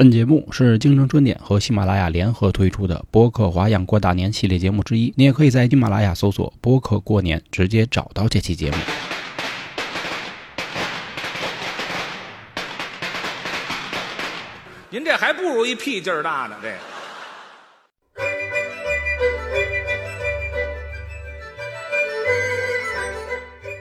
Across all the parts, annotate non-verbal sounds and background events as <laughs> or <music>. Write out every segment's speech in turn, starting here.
本节目是京城春点和喜马拉雅联合推出的播客华样过大年系列节目之一。你也可以在喜马拉雅搜索“播客过年”，直接找到这期节目。您这还不如一屁劲儿大呢，这个。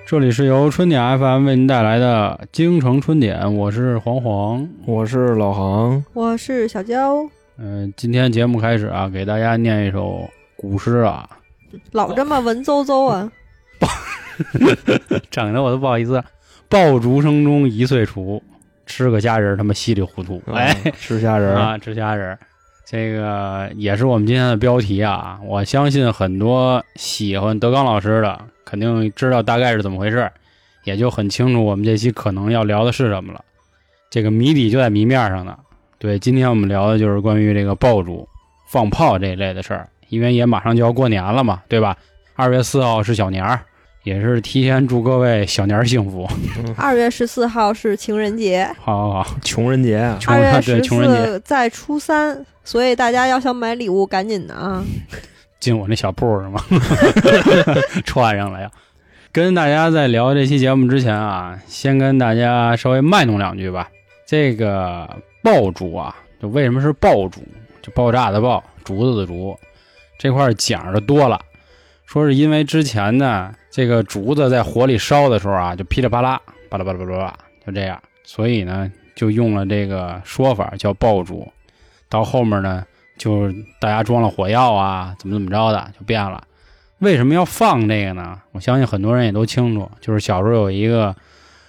这里是由春点 FM 为您带来的京城春点，我是黄黄。我是老杭，我是小娇，嗯、今天节目开始啊，给大家念一首古诗啊，老这么文绉绉啊！<laughs> 整的我都不好意思。爆竹声中一岁除，吃个虾仁儿他妈稀里糊涂。哎，啊吃虾仁儿，啊，吃虾仁儿，这个也是我们今天的标题啊。我相信很多喜欢德刚老师的，肯定知道大概是怎么回事，也就很清楚我们这期可能要聊的是什么了。这个谜底就在谜面上呢。对，今天我们聊的就是关于这个爆竹、放炮这一类的事儿，因为也马上就要过年了嘛，对吧？二月四号是小年儿，也是提前祝各位小年儿幸福。<laughs> 二月十四号是情人节，好好好，穷人节啊，穷二月对十穷人节四在初三，所以大家要想买礼物，赶紧的啊！进我那小铺是吗？串上了呀。跟大家在聊这期节目之前啊，先跟大家稍微卖弄两句吧。这个爆竹啊，就为什么是爆竹？就爆炸的爆，竹子的竹，这块儿讲的多了。说是因为之前呢，这个竹子在火里烧的时候啊，就噼里啪啦，巴拉巴拉巴拉巴拉，就这样，所以呢，就用了这个说法叫爆竹。到后面呢，就是大家装了火药啊，怎么怎么着的，就变了。为什么要放这个呢？我相信很多人也都清楚，就是小时候有一个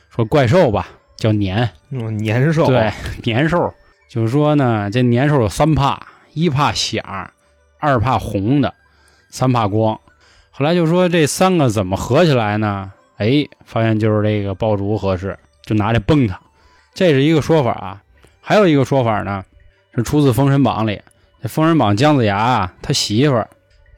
说怪兽吧，叫年，嗯，年兽，对，<laughs> 年兽，就是说呢，这年兽有三怕：一怕响，二怕红的，三怕光。后来就说这三个怎么合起来呢？哎，发现就是这个爆竹合适，就拿这崩它，这是一个说法啊。还有一个说法呢，是出自《封神榜》里。这《封神榜》姜子牙啊，他媳妇儿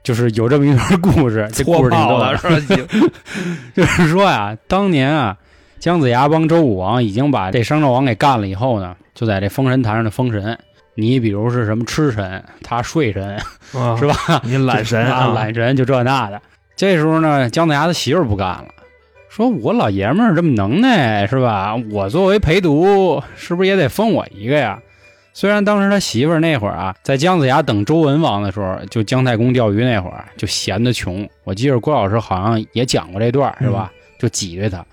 就是有这么一段故事，这故事挺逗的是吧？<laughs> 就是说呀，当年啊，姜子牙帮周武王已经把这商纣王给干了以后呢，就在这封神坛上的封神。你比如是什么吃神，他睡神，啊 <laughs> 是吧？你懒神 <laughs> 啊，懒神就这那的。这时候呢，姜子牙的媳妇儿不干了，说我老爷们儿这么能耐是吧？我作为陪读，是不是也得封我一个呀？虽然当时他媳妇儿那会儿啊，在姜子牙等周文王的时候，就姜太公钓鱼那会儿，就闲得穷。我记着郭老师好像也讲过这段，是吧？就挤兑他。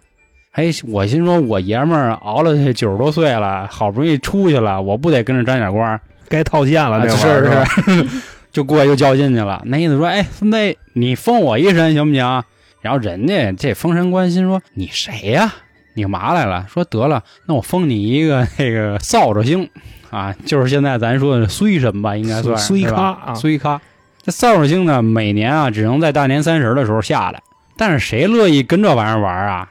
哎，我心说，我爷们儿熬了这九十多岁了，好不容易出去了，我不得跟着沾点光？该套现了，啊这会儿是吧是，<laughs> 就过去就较劲去了。那意思说，哎，孙子，你封我一神行不行？然后人家这封神官心说，你谁呀、你干嘛来了？说得了，那我封你一个那个扫帚星啊，就是现在咱说的衰神吧，应该算是衰咖啊衰咖。这扫帚星呢，每年啊只能在大年三十的时候下来，但是谁乐意跟这玩意儿玩啊？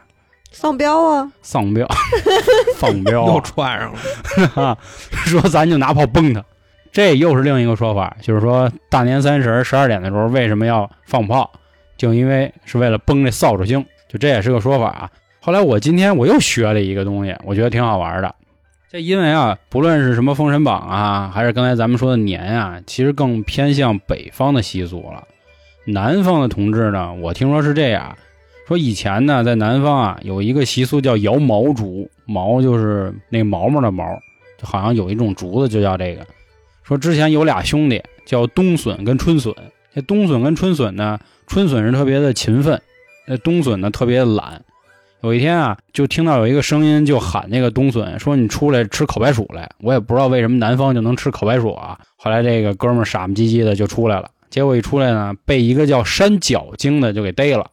丧彪啊！丧彪，<laughs> 放彪啊、又串上了，啊，<laughs> 说咱就拿炮崩他。这又是另一个说法，就是说大年三十十二点的时候为什么要放炮，就因为是为了崩这扫帚星，就这也是个说法啊。后来我今天我又学了一个东西，我觉得挺好玩的。这因为啊，不论是什么《封神榜》啊，还是刚才咱们说的年啊，其实更偏向北方的习俗了。南方的同志呢，我听说是这样，说以前呢，在南方啊有一个习俗叫摇毛竹，毛就是那毛毛的毛，就好像有一种竹子就叫这个。说之前有俩兄弟叫冬笋跟春笋，这冬笋跟春笋呢，春笋是特别的勤奋，那冬笋呢特别的懒。有一天啊，就听到有一个声音就喊那个冬笋说：“你出来吃烤白薯来。”我也不知道为什么南方就能吃烤白薯啊。后来这个哥们傻不唧唧的就出来了，结果一出来呢，被一个叫山脚精的就给逮了。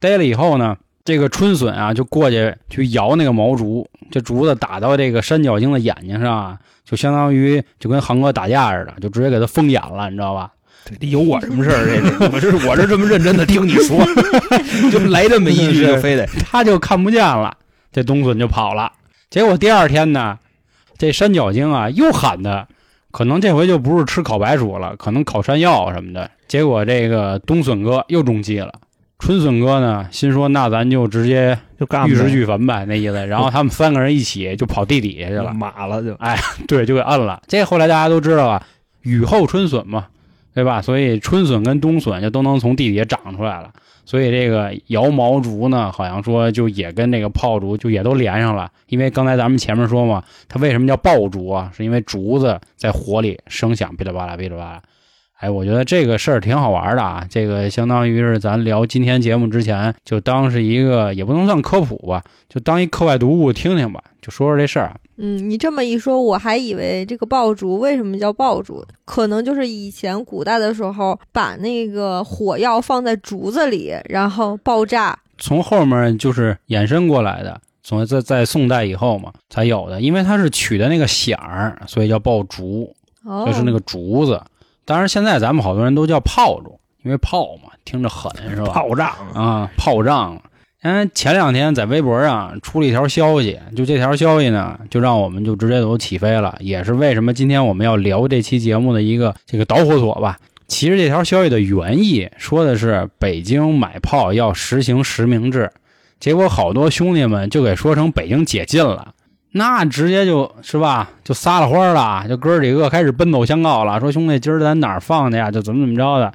逮了以后呢，这个春笋啊就过去去摇那个毛竹，这竹子打到这个山脚精的眼睛上啊，就相当于就跟航哥打架似的，就直接给他封眼了，你知道吧？这有我什么事儿？这我是我是这么认真的听你说，<laughs> 就来这么一句，就非得他就看不见了，这冬笋就跑了。结果第二天呢，这山脚精啊又喊他，可能这回就不是吃烤白薯了，可能烤山药什么的。结果这个冬笋哥又中计了，春笋哥呢，心说那咱就直接就干玉石俱焚呗，那意思。然后他们三个人一起就跑地底下去了，<laughs> 马了就哎对，就给摁了。这后来大家都知道了，雨后春笋嘛，对吧？所以春笋跟冬笋就都能从地底下长出来了。所以这个摇毛竹呢，好像说就也跟这个炮竹就也都连上了。因为刚才咱们前面说嘛，它为什么叫爆竹啊？是因为竹子在火里声响噼里啪啦噼里啪啦。哎，我觉得这个事儿挺好玩的啊！这个相当于是咱聊今天节目之前，就当是一个也不能算科普吧，就当一课外读物听听吧，就说说这事儿啊。嗯，你这么一说，我还以为这个爆竹为什么叫爆竹，可能就是以前古代的时候把那个火药放在竹子里，然后爆炸。从后面就是衍生过来的，从在在宋代以后嘛才有的，因为它是取的那个响儿，所以叫爆竹，哦，就是那个竹子。当然，现在咱们好多人都叫炮竹，因为炮嘛，听着狠 <laughs> 是吧？炮仗啊，炮仗。嗯，前两天在微博上出了一条消息，就这条消息呢，就让我们就直接都起飞了，也是为什么今天我们要聊这期节目的一个这个导火索吧。其实这条消息的原意说的是北京买炮要实行实名制，结果好多兄弟们就给说成北京解禁了。那直接就是吧，就撒了欢了，就哥几个开始奔走相告了，说兄弟，今儿咱哪儿放的呀？就怎么怎么着的。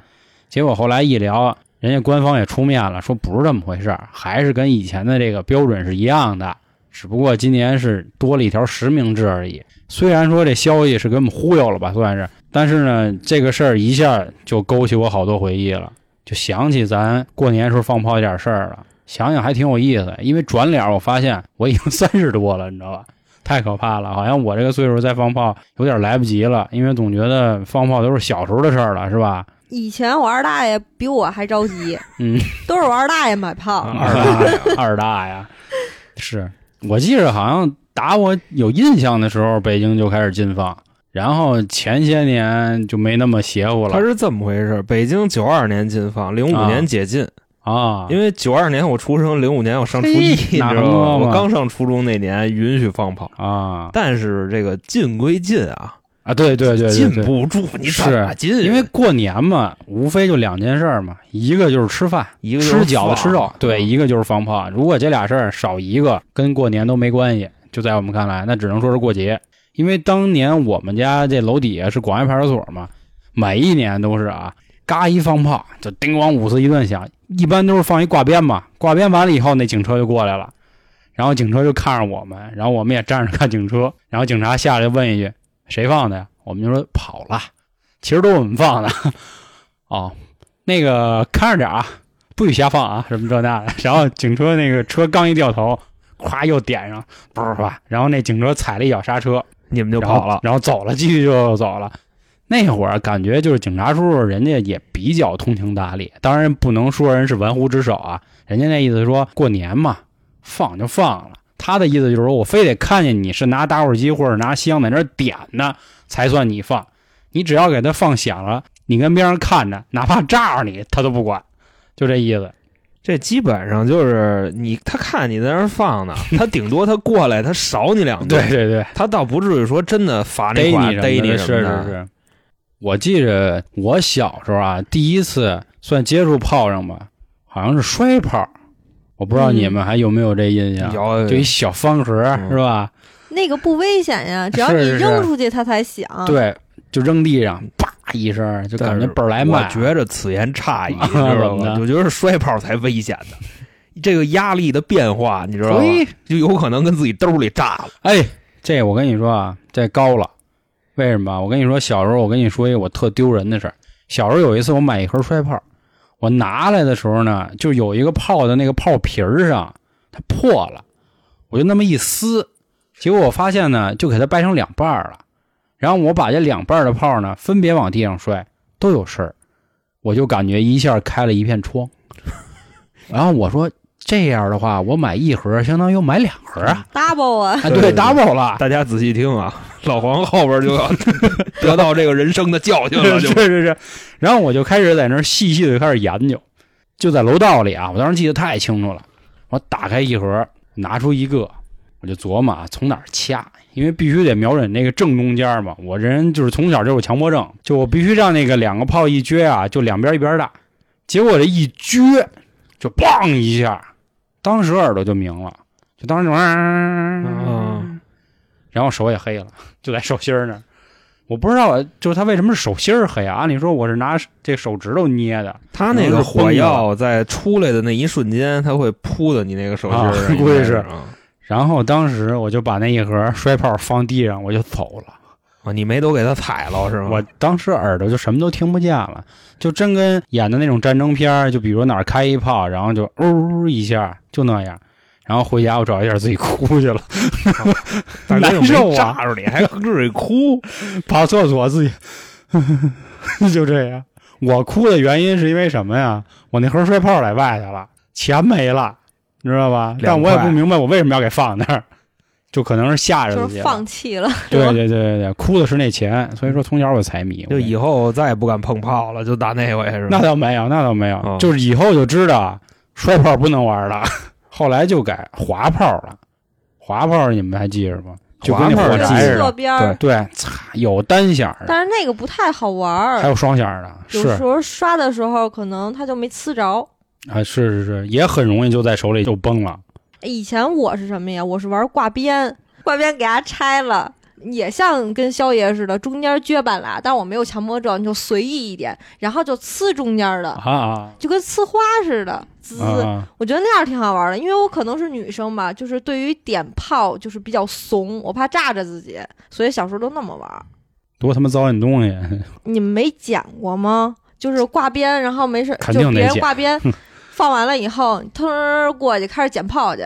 结果后来一聊，人家官方也出面了，说不是这么回事还是跟以前的这个标准是一样的，只不过今年是多了一条实名制而已。虽然说这消息是给我们忽悠了吧，算是，但是呢，这个事儿一下就勾起我好多回忆了，就想起咱过年时候放炮这点事儿了。想想还挺有意思，因为转脸我发现我已经三十多了，你知道吧？<laughs> 太可怕了，好像我这个岁数再放炮有点来不及了，因为总觉得放炮都是小时候的事儿了，是吧？以前我二大爷比我还着急，<laughs> 嗯，都是我二大爷买炮。<laughs> 二大爷，二大爷，是我记着好像打我有印象的时候，北京就开始禁放，然后前些年就没那么邪乎了。它是这么回事：北京九二年禁放，零五年解禁。啊，因为九二年我出生，零五年我上初一，你知道吗？我刚上初中那年允许放炮啊，但是这个禁归禁啊啊，对对对，禁不住，你是禁？因为过年嘛，无非就两件事嘛，一个就是吃饭，一个吃饺子吃肉，对，一个就是放炮。如果这俩事儿少一个，跟过年都没关系。就在我们看来，那只能说是过节。因为当年我们家这楼底下是广安派出所嘛，每一年都是啊。嘎一放炮，就叮咣五四一顿响，一般都是放一挂鞭嘛。挂鞭完了以后，那警车就过来了，然后警车就看着我们，然后我们也站着看警车。然后警察下来问一句：“谁放的呀？”我们就说跑了，其实都是我们放的。<laughs> 哦，那个看着点啊，不许瞎放啊，什么这那的。然后警车那个车刚一掉头，咵又点上，不是吧？然后那警车踩了一脚刹车，你们就跑了，然后走了，继续就走了。那会儿感觉就是警察叔叔，人家也比较通情达理。当然不能说人是玩忽职守啊，人家那意思说过年嘛，放就放了。他的意思就是说我非得看见你是拿打火机或者拿香在那点呢，才算你放。你只要给他放响了，你跟边上看着，哪怕炸着你，他都不管。就这意思。这基本上就是你他看你在那放呢，他顶多他过来他少你两句。对对对，他倒不至于说真的罚你逮你什么的。是是是。我记着我小时候啊，第一次算接触炮仗吧，好像是摔炮。我不知道你们还有没有这印象？有，就一小方盒是吧？那个不危险呀，只要你扔出去它才响。对，就扔地上，啪一声，就感觉倍儿来慢。我觉着此言差矣，<laughs> 知道吗？我觉得摔炮才危险呢。这个压力的变化，你知道吗？就有可能跟自己兜里炸了。哎，这我跟你说啊，这高了。为什么？我跟你说，小时候我跟你说一个我特丢人的事儿。小时候有一次，我买一盒摔炮，我拿来的时候呢，就有一个炮的那个炮皮儿上它破了，我就那么一撕，结果我发现呢，就给它掰成两半了。然后我把这两半的炮呢，分别往地上摔，都有事儿，我就感觉一下开了一片窗。然 <laughs> 后我说。这样的话，我买一盒，相当于买两盒 <laughs> 啊，double 啊，对，double 了。大家仔细听啊，老黄后边就要 <laughs> 得到这个人生的教训了，<laughs> 是是是。然后我就开始在那细细的开始研究，就在楼道里啊，我当时记得太清楚了。我打开一盒，拿出一个，我就琢磨啊从哪儿掐，因为必须得瞄准那个正中间嘛。我这人就是从小就有强迫症，就我必须让那个两个炮一撅啊，就两边一边大。结果这一撅。就嘣一下，当时耳朵就明了，就当时就，嗯然后手也黑了，就在手心儿那儿。我不知道，就是他为什么是手心儿黑啊？按理说我是拿这手指头捏的，他那个火药在出来的那一瞬间，他会扑到你那个手心儿估计是啊然后当时我就把那一盒摔炮放地上，我就走了。啊，你没都给他踩了是吗？我当时耳朵就什么都听不见了，就真跟演的那种战争片儿，就比如哪儿开一炮，然后就呜一下，就那样。然后回家我找一下自己哭去了，<laughs> 难受啊炸着你，还自己哭，<laughs> 跑厕所自己，<laughs> 就这样。我哭的原因是因为什么呀？我那盒摔炮在外头了，钱没了，你知道吧？但我也不明白我为什么要给放那儿，就可能是吓着就是自己了。放弃了，对对对对对，哭的是那钱，所以说从小我就财迷。就以后再也不敢碰炮了，就打那回是吧？那倒没有，那倒没有，哦就是以后就知道摔炮不能玩了。后来就改滑炮了，滑炮你们还记着吗？就跟那滑炮就火柴似的。侧边，对，有单响的，但是那个不太好玩儿，还有双响的，有时候刷的时候可能它就没呲着。啊，是是是，也很容易就在手里就崩了。以前我是什么呀？我是玩挂鞭，挂鞭给它拆了，也像跟肖爷似的，中间撅半拉，但我没有强迫症，就随意一点，然后就呲中间的，就跟呲花似的，滋。啊！我觉得那样挺好玩的，因为我可能是女生吧，就是对于点炮就是比较怂，我怕炸着自己，所以小时候都那么玩。多他妈糟践东西！你们没捡过吗？就是挂鞭，然后没事就别人挂鞭，<laughs> 放完了以后，腾儿过去开始捡炮去。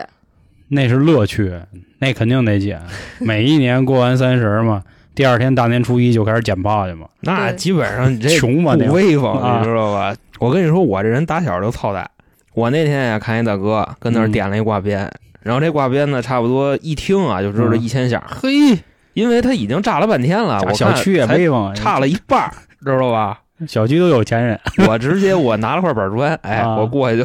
那是乐趣，那肯定得捡。<laughs> 每一年过完三十嘛，第二天大年初一就开始捡炮去嘛。那基本上你这穷嘛，那不威风，啊你知道吧？我跟你说，我这人打小就操蛋。我那天也，看一大哥跟那儿嗯点了一挂鞭，然后这挂鞭呢，差不多一听啊，就知道嗯一千响，嘿，因为他已经炸了半天了，我看小区也才威风，差了一半，知道吧？小区都有钱人，<laughs> 我直接我拿了块板砖，哎，啊我过去就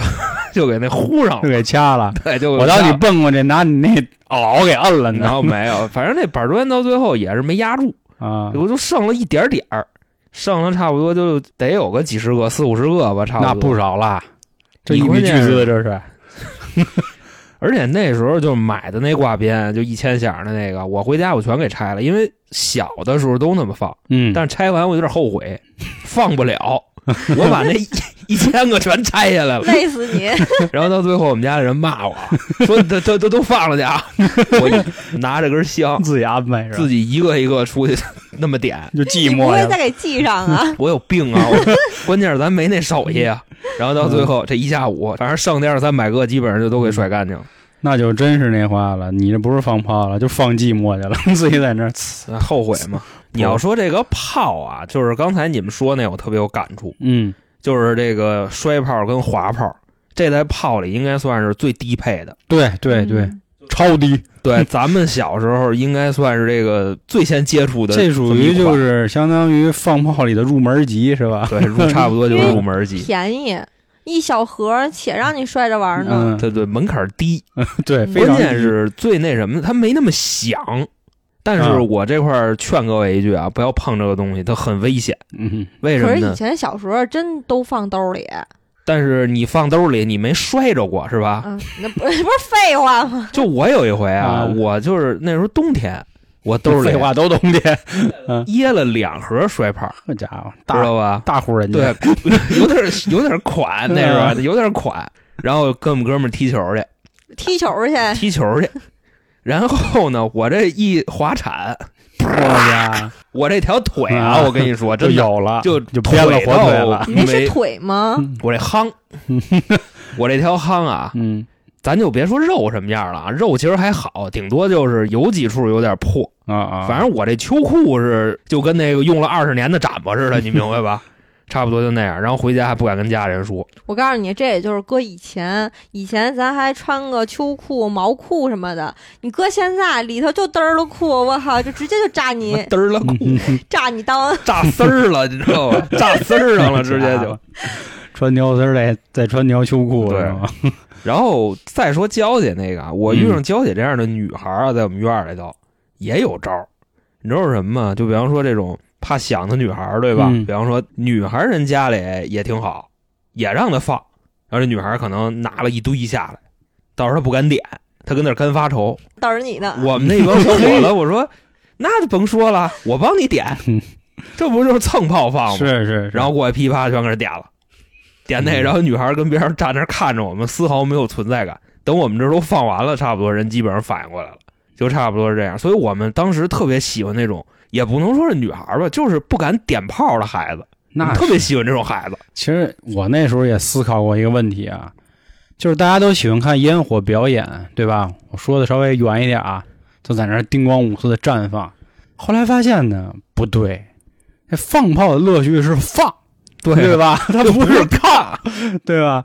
就给那呼上就，给掐了。对，就给我当你蹦过去，拿你那袄给摁了然呢。后没有，反正那板砖到最后也是没压住，<laughs> 啊，我就剩了一点点儿，剩了差不多就得有个几十个、四五十个吧，差不多。那不少了，这你一笔巨资，这是 <laughs> 而且那时候就买的那挂鞭，就一千响的那个，我回家我全给拆了，因为小的时候都那么放，嗯，但是拆完我有点后悔，放不了，我把那一一千个全拆下来了，<laughs> 累死你！<laughs> 然后到最后我们家的人骂我 <laughs> 说都都都都放了去啊，我一拿着根香，自己安排？自己一个一个出去那么点，就寂你不寞呀会再。给记上啊？我有病啊！我关键是咱没那手艺啊。然后到最后这一下午，反正剩那二三百个，基本上就都给甩干净了。那就真是那话了，你这不是放炮了，就放寂寞去了，自己在那后悔嘛？你要说这个炮啊，就是刚才你们说那，我特别有感触，嗯，就是这个摔炮跟滑炮，这在炮里应该算是最低配的。对对对，嗯超低，对，咱们小时候应该算是这个最先接触的这属于就是相当于放炮里的入门级是吧？对，入差不多就是入门级。便宜，一小盒，且让你摔着玩呢。嗯，对对，门槛低，<laughs> 对，非常关键是最那什么，它没那么响。但是啊我这块儿劝各位一句啊，不要碰这个东西，它很危险。嗯，为什么呢？可是以前小时候真都放兜里，但是你放兜里，你没摔着过是吧？嗯，那不 <laughs> 不是废话吗？<laughs> 就我有一回啊，啊我就是那时候冬天，我兜里废话都冬天，<laughs> 掖了两盒摔炮，好家伙，知道吧？大户人家，对，有点有点款那时候嗯有点款，然后跟我们哥们儿踢球去，踢球去，踢球去。然后呢，我这一滑铲，我这条腿啊，啊我跟你说，就真有了，就就变了火腿了，你那是腿吗？我这夯，<laughs> 我这条夯啊，嗯咱就别说肉什么样了啊，肉其实还好，顶多就是有几处有点破。啊啊，反正我这秋裤是就跟那个用了二十年的展子似的，你明白吧？差不多就那样。然后回家还不敢跟家人说，我告诉你，这也就是搁以前，以前咱还穿个秋裤、毛裤什么的，你搁现在里头就嘚儿了裤，我靠，就直接就炸你，<laughs> 嘚儿了裤，炸你裆。炸丝儿了，你知道吧？<laughs> 炸丝儿上了，直接就。穿牛丝儿再再穿条秋裤对是吗？然后再说娇姐那个啊，我遇上娇姐这样的女孩啊，在我们院里头也有招儿。你知道是什么吗？就比方说这种怕想的女孩儿，对吧？嗯比方说女孩儿人家里也挺好，也让她放，然后这女孩可能拿了一堆下来，到时候她不敢点，她跟那儿干发愁。倒是你呢？我们那帮小伙子，<laughs> 我说那就甭说了，我帮你点，<laughs> 这不就是蹭炮放吗？是是是，然后过来噼啪全给人点了，点那，嗯然后女孩跟边上站那儿看着我们，丝毫没有存在感。等我们这都放完了，差不多人基本上反应过来了，就差不多是这样。所以我们当时特别喜欢那种，也不能说是女孩吧，就是不敢点炮的孩子，那特别喜欢这种孩子。其实我那时候也思考过一个问题啊，就是大家都喜欢看烟火表演，对吧？我说的稍微远一点啊，就在那儿叮咣五四的绽放。后来发现呢，不对，那放炮的乐趣是放，对吧？<laughs> 它不是看，对吧？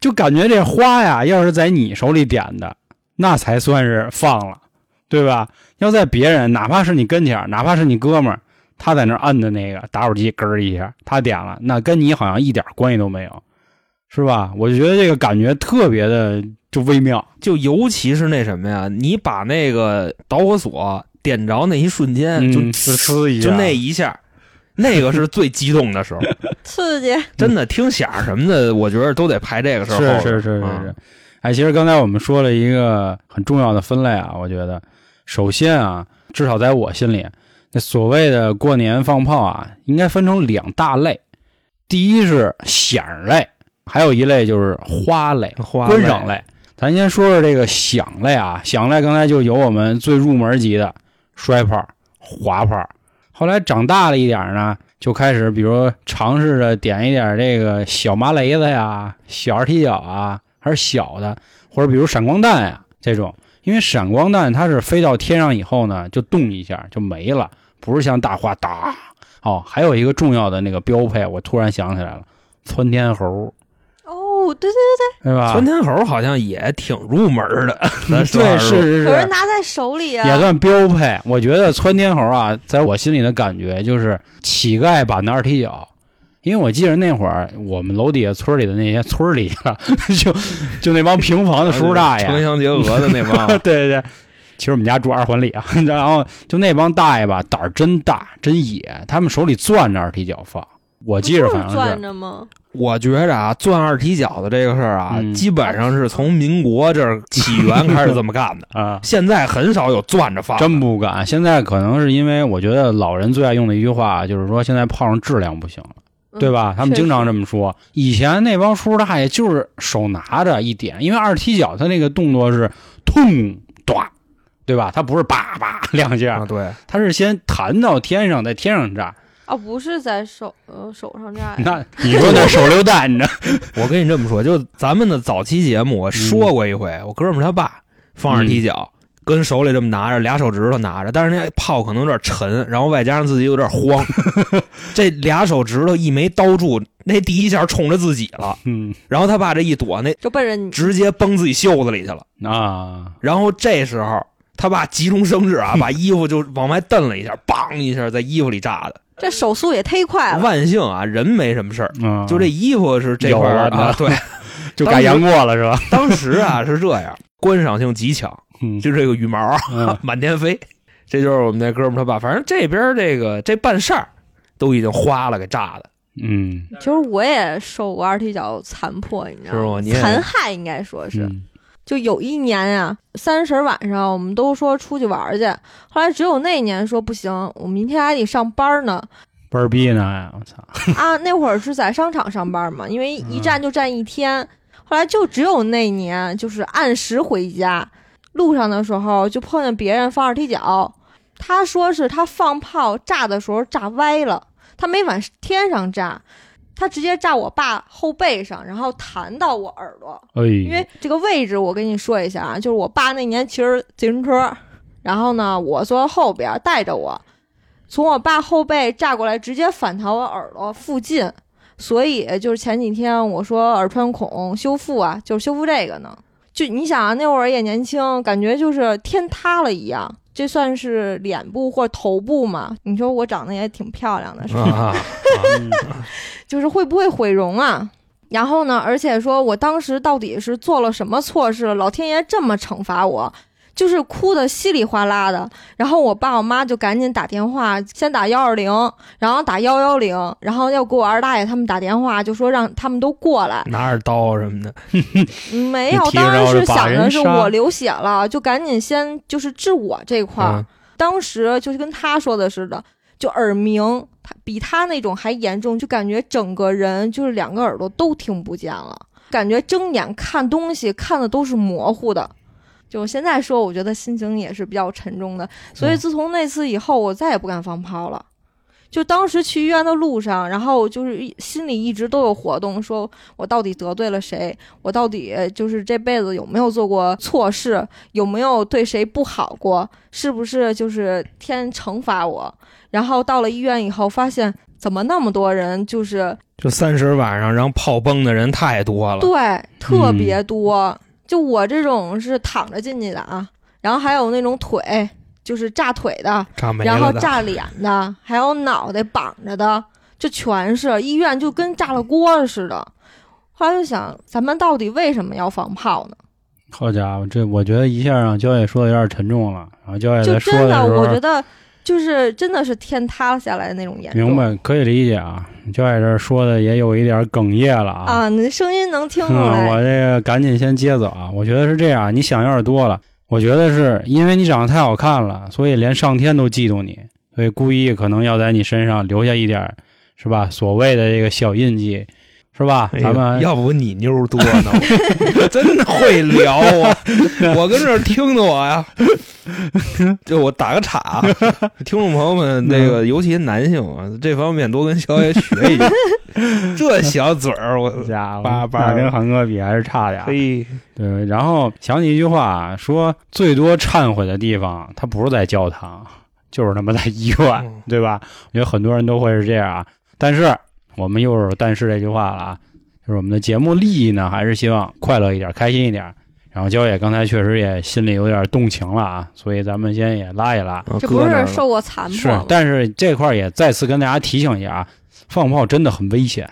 就感觉这花呀，要是在你手里点的，那才算是放了，对吧？要在别人，哪怕是你跟前，哪怕是你哥们儿，他在那儿摁的那个打火机咯儿一下，他点了，那跟你好像一点关系都没有，是吧？我就觉得这个感觉特别的就微妙。就尤其是那什么呀，你把那个导火索点着那一瞬间，嗯就呲呲一下就那一下，<laughs> 那个是最激动的时候。刺激，真的听响什么的，我觉得都得排这个时候。是是是是嗯是。哎，其实刚才我们说了一个很重要的分类啊，我觉得，首先啊，至少在我心里，那所谓的过年放炮啊，应该分成两大类，第一是响类，还有一类就是花类、花观赏类。咱先说说这个响类啊，响类刚才就有我们最入门级的摔炮、滑炮，后来长大了一点呢，就开始比如尝试着点一点这个小麻雷子呀、小二踢脚啊，还是小的，或者比如闪光弹呀这种。因为闪光弹它是飞到天上以后呢，就动一下就没了，不是像大花哒。哦，还有一个重要的那个标配，我突然想起来了，窜天猴，哦，对对对对，对吧？窜天猴好像也挺入门的，<laughs> 对，是是是对，有人是，拿在手里啊，也算标配。我觉得窜天猴啊，在我心里的感觉就是乞丐版的二踢脚。因为我记得那会儿我们楼底下村里的那些村里的，就就那帮平房的叔叔大爷，城乡结合的那帮 <laughs> 对对对，其实我们家住二环里啊，<laughs> 然后就那帮大爷吧，胆儿真大，真野，他们手里攥着二踢脚放。我记着就是攥反正是，着吗？我觉着啊，攥二踢脚的这个事儿啊，嗯基本上是从民国这儿起源开始这么干的。<laughs> 啊，现在很少有攥着放，真不敢。现在可能是因为我觉得老人最爱用的一句话就是说，现在炮上质量不行了，嗯对吧？他们经常这么么说。以前那帮叔叔大爷就是手拿着一点，因为二踢脚他那个动作是痛短，对吧？他不是叭叭 <laughs> 两啊，下，对，他是先弹到天上，在天上炸。啊，不是在手呃手上炸，那你说那手榴弹，你知道？我跟你这么说，就咱们的早期节目，我说过一回，我哥们他爸放二踢脚，跟手里这么拿着，俩手指头拿着，但是那炮可能有点沉，然后外加上自己有点慌，<laughs> 这俩手指头一没刀住，那第一下冲着自己了，嗯然后他爸这一躲，那就奔着你。直接崩自己袖子里去了。啊，然后这时候他爸急中生智啊，<laughs> 把衣服就往外蹬了一下，梆一下在衣服里炸的。这手速也忒快了，万幸啊，人没什么事儿，嗯，就这衣服是这块儿啊，对。<laughs> 就改杨过了是吧？当时啊是这样，观赏性极强，嗯就这个羽毛 <laughs> 满天飞，这就是我们那哥们他爸。反正这边这个这办事儿都已经花了，给炸的。嗯，其实我也受过二踢脚残破，你知道吗？残害应该说是，嗯就有一年呀、三十晚上我们都说出去玩去，后来只有那年说不行，我明天还得上班呢。班儿逼呢呀！我操，啊，那会儿是在商场上班嘛，因为一站就站一天。后来就只有那年，就是按时回家，路上的时候就碰见别人放二踢脚，他说是他放炮炸的时候炸歪了，他没往天上炸，他直接炸我爸后背上，然后弹到我耳朵。哎，因为这个位置我跟你说一下啊，就是我爸那年骑着自行车，然后呢，我坐后边带着我，从我爸后背炸过来，直接反弹我耳朵附近，所以就是前几天我说耳穿孔修复啊，就是修复这个呢。就你想啊，那会儿也年轻，感觉就是天塌了一样。这算是脸部或头部嘛？你说我长得也挺漂亮的，是吧？啊，嗯 <laughs> 就是会不会毁容啊？然后呢，而且说我当时到底是做了什么错事，老天爷这么惩罚我？就是哭的稀里哗啦的。然后我爸我妈就赶紧打电话，先打幺二零，然后打幺幺零，然后要给我二大爷他们打电话，就说让他们都过来。拿着刀什么的，嗯没有当然是想着是我流血了，就赶紧先就是治我这块儿。嗯当时就是跟他说的似的，就耳鸣，他比他那种还严重，就感觉整个人就是两个耳朵都听不见了，感觉睁眼看东西看的都是模糊的。就现在说，我觉得心情也是比较沉重的。所以自从那次以后，我再也不敢放炮了。就当时去医院的路上，然后就是心里一直都有活动，说我到底得罪了谁？我到底就是这辈子有没有做过错事？有没有对谁不好过？是不是就是天惩罚我？然后到了医院以后，发现怎么那么多人就是就三十晚上然后炮崩的人太多了。对特别多。就我这种是躺着进去的啊，然后还有那种腿就是炸腿的，炸没然后的，炸脸的，还有脑袋绑着的，就全是医院就跟炸了锅似的。后来就想，咱们到底为什么要放炮呢？好家伙，这我觉得一下让焦野说的有点沉重了。然后焦野就在说真的，时候，我觉得就是真的是天塌下来的那种严重。明白可以理解啊。就在这说的也有一点哽咽了啊。啊，你的声音能听出嗯，来。我这个赶紧先接走啊！我觉得是这样，你想有点多了。我觉得是因为你长得太好看了，所以连上天都嫉妒你，所以故意可能要在你身上留下一点，是吧？所谓的这个小印记，是吧？咱们要不你妞多呢，我 <laughs> 真的会聊啊！<laughs> 我跟这儿听的我呀，就我打个岔啊，<laughs> 听众朋友们，那个尤其男性啊，这方面多跟小野学一学。这小嘴儿，我家伙，叭叭那跟韩哥比还是差点。嘿，对，然后想起一句话，说最多忏悔的地方，他不是在教堂，就是他妈在医院，嗯对吧？我觉得很多人都会是这样啊。但是我们又是“但是”这句话了啊，就是我们的节目利益呢，还是希望快乐一点，开心一点。然后焦野刚才确实也心里有点动情了啊，所以咱们先也拉一拉。这不是受过残是破吗？，但是这块儿也再次跟大家提醒一下啊，放炮真的很危险，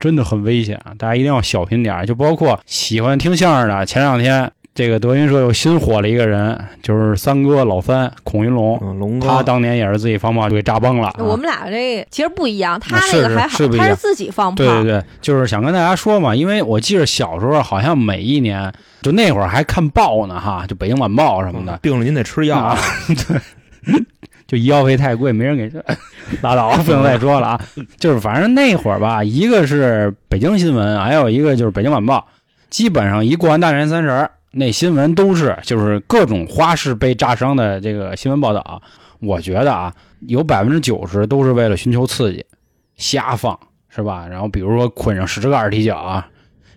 真的很危险，大家一定要小心点儿。就包括喜欢听相声的，前两天这个德云社又新火了一个人，就是三哥老三孔云龙，嗯，龙哥他当年也是自己放炮就给炸崩了啊。我们俩这其实不一样，他那个还好他是自己放炮。对对对，就是想跟大家说嘛，因为我记得小时候好像每一年就那会儿还看报呢哈，就北京晚报什么的，病了您得吃药啊，<laughs> 对，就医药费太贵，没人给 <laughs> 拉倒，不能再说了啊。<laughs> 就是反正那会儿吧，一个是北京新闻，还有一个就是北京晚报，基本上一过完大年三十儿，那新闻都是就是各种花式被炸伤的这个新闻报道。我觉得啊，有百分之九十都是为了寻求刺激，瞎放是吧？然后比如说捆上十个二踢脚啊，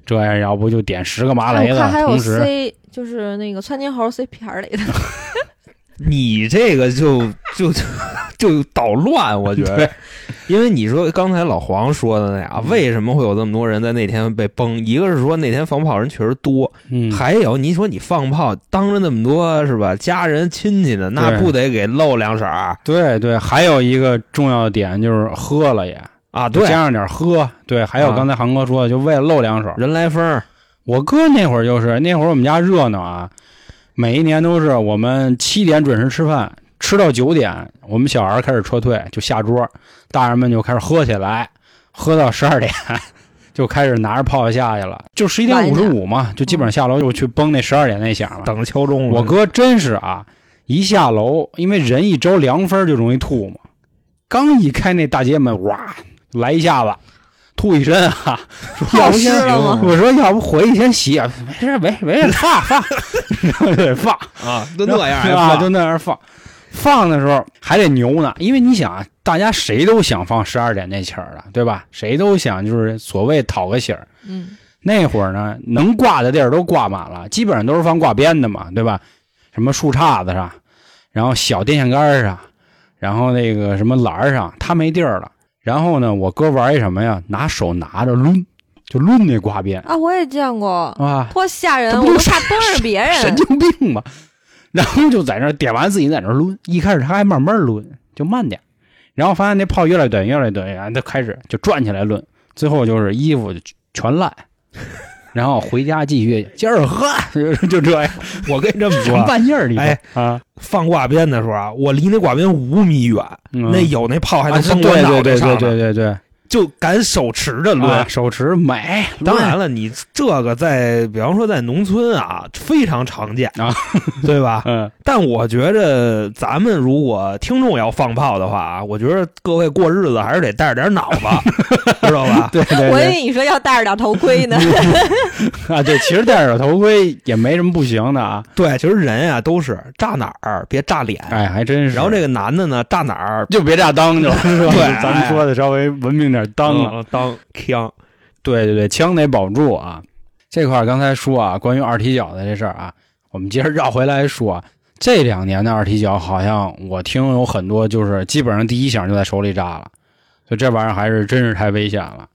这样要不就点十个麻哎雷的，我看还有同时 C，就是那个窜天猴 C 片儿里的。<laughs> 你这个就就就 <laughs> 就捣乱，我觉得，因为你说刚才老黄说的那样，为什么会有这么多人在那天被崩？一个是说那天放炮人确实多，嗯，还有你说你放炮当着那么多是吧，家人亲戚的，那不得给露两色儿对对，还有一个重要的点就是喝了也。啊？对，加上点喝，对，还有啊。刚才航哥说的，就为了露两手。人来疯儿，我哥那会儿就是那会儿我们家热闹啊，每一年都是我们七点准时吃饭，吃到九点，我们小孩开始撤退，就下桌，大人们就开始喝起来，喝到十二点。<laughs> 就开始拿着炮下去了，就十一点五十五嘛，就基本上下楼就去崩那十二点那响了。等着敲钟了。我哥真是啊，一下楼，因为人一着凉风就容易吐嘛，刚一开那大街门，哇，来一下子，吐一身啊！<laughs> 说要不先我说要不回去先洗，没事没没事，放放，<laughs> 然后就得放，啊，就那样就那样放。放的时候还得牛呢，因为你想啊，大家谁都想放十二点那起儿的，对吧？谁都想就是所谓讨个喜儿。嗯，那会儿呢，能挂的地儿都挂满了，基本上都是放挂鞭的嘛，对吧？什么树杈子上，然后小电线杆上，然后那个什么栏儿上，他没地儿了。然后呢，我哥玩一什么呀？拿手拿着抡，就抡那挂鞭啊，我也见过，啊，多吓人！我都怕 <laughs> 崩着别人。神经病吧？然后就在那点完自己在那抡，一开始他还慢慢抡，就慢点，然后发现那炮越来越短，越来越短，然后他开始就转起来抡，最后就是衣服就全烂，然后回家继续接着喝，就 <laughs> 就这样，我跟你这么说，玩意儿？哎啊，放挂鞭的时候啊，我离那挂鞭五米远，嗯。那有那炮还啊能崩我对对对对对，就敢手持着抡。啊手持美，当然了，你这个在比方说在农村啊，非常常见啊，<laughs> 对吧？嗯，但我觉着咱们如果听众要放炮的话啊，我觉得各位过日子还是得带着点脑子，<laughs> 知道吧？对对对我以为你说要带着点头盔呢。<laughs> 啊，对，其实戴着头盔也没什么不行的啊，对，其实人啊都是炸哪儿别炸脸，哎，还真是。然后这个男的呢炸哪儿就别炸裆就了，是吧？对咱们说的稍微文明点，裆啊，嗯当枪，对对对，枪得保住啊。这块儿刚才说啊，关于二踢脚的这事儿啊，我们接着绕回来说，这两年的二踢脚好像我听有很多就是基本上第一响就在手里炸了，所以这玩意儿还是真是太危险了。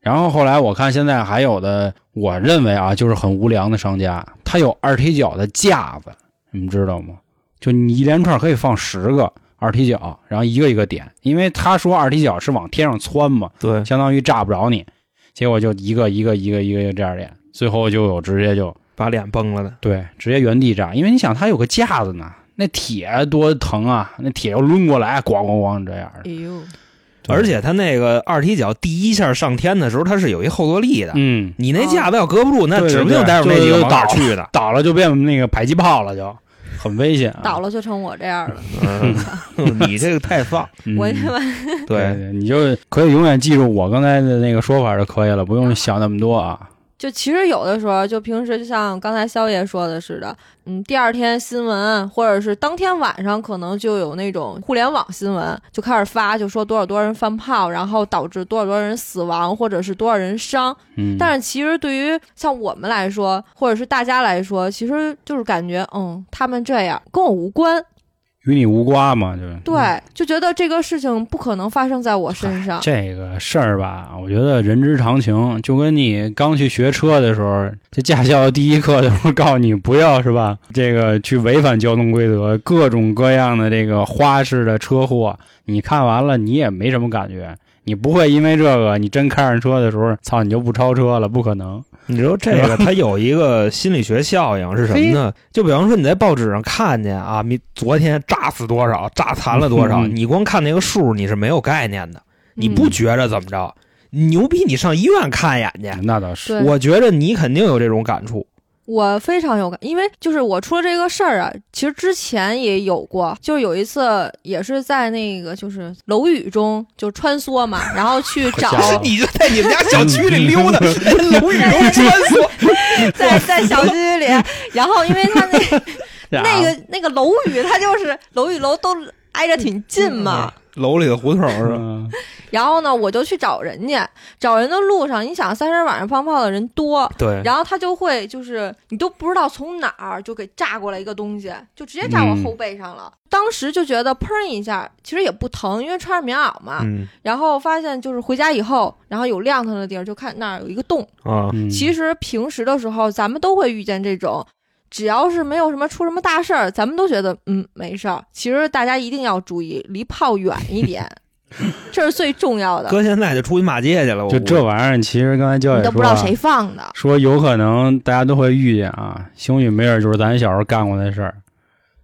然后后来我看现在还有的，我认为啊，就是很无良的商家，他有二踢脚的架子，你们知道吗？就你一连串可以放十个二踢脚，然后一个一个点，因为他说二踢脚是往天上窜嘛，对，相当于炸不着你，结果就一个一个一个一个这样点，最后就有直接就把脸崩了的。对直接原地炸，因为你想他有个架子呢，那铁多疼啊，那铁要抡过来，咣咣咣这样的，哎呦，而且他那个二踢脚第一下上天的时候，他是有一后坐力的。嗯，你那架子要搁不住，那指不定对待会儿那几个往哪儿去的。倒了就变那个迫击炮了就，很危险、啊。倒了就成我这样了。嗯，<laughs> 你这个太放。嗯，我他妈对对，对，你就可以永远记住我刚才的那个说法就可以了，不用想那么多啊。就其实有的时候，就平时就像刚才肖爷说的似的，嗯，第二天新闻或者是当天晚上，可能就有那种互联网新闻就开始发，就说多少多少人放炮，然后导致多少多少人死亡，或者是多少人伤。嗯，但是其实对于像我们来说，或者是大家来说，其实就是感觉，嗯，他们这样跟我无关，与你无瓜嘛，就是对，就觉得这个事情不可能发生在我身上。这个事儿吧，我觉得人之常情，就跟你刚去学车的时候，这驾校第一课的时候告诉你不要是吧？这个去违反交通规则，各种各样的这个花式的车祸，你看完了你也没什么感觉，你不会因为这个你真开上车的时候，操你就不超车了，不可能。你知道这个它有一个心理学效应是什么呢？就比方说你在报纸上看见啊，你昨天炸死多少，炸残了多少，嗯你光看那个数你是没有概念的，你不嗯觉着怎么着？牛逼，你上医院看一眼去。那倒是，我觉着你肯定有这种感触。我非常有感，因为就是我出了这个事儿啊，其实之前也有过，就是有一次也是在那个就是楼宇中就穿梭嘛，然后去找你就在你们家小区里溜达，楼宇中穿梭。<laughs> 在在小区里，然后因为他那 <laughs> 那啊个那个楼宇，它就是楼与楼都挨着挺近嘛。楼里的胡同是吧？嗯然后呢，我就去找人家，找人的路上，你想三十晚上放炮的人多，对，然后他就会就是你都不知道从哪儿就给炸过来一个东西，就直接炸我嗯后背上了。当时就觉得砰一下，其实也不疼，因为穿着棉袄嘛。嗯然后发现就是回家以后，然后有亮堂的地儿，就看那儿有一个洞。啊，嗯其实平时的时候，咱们都会遇见这种，只要是没有什么出什么大事儿，咱们都觉得嗯没事儿。其实大家一定要注意，离炮远一点，<laughs> 这是最重要的。哥现在就出去骂街去了。我就这玩意儿，其实刚才教你也说啊都不知道谁放的，说有可能大家都会遇见啊，兴许没准就是咱小时候干过的事儿。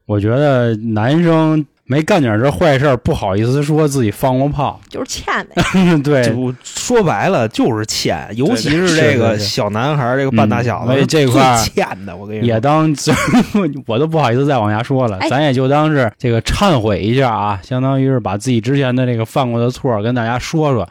我觉得男生没干点这坏事儿，不好意思说自己放过炮。就是欠呗。<laughs> 对，就说白了就是欠，尤其是这个小男孩，这个半大小子，嗯所以这块儿欠的。我跟你也，<laughs> 当我都不好意思再往下说了，哎咱也就当是这个忏悔一下啊，相当于是把自己之前的这个犯过的错跟大家说说。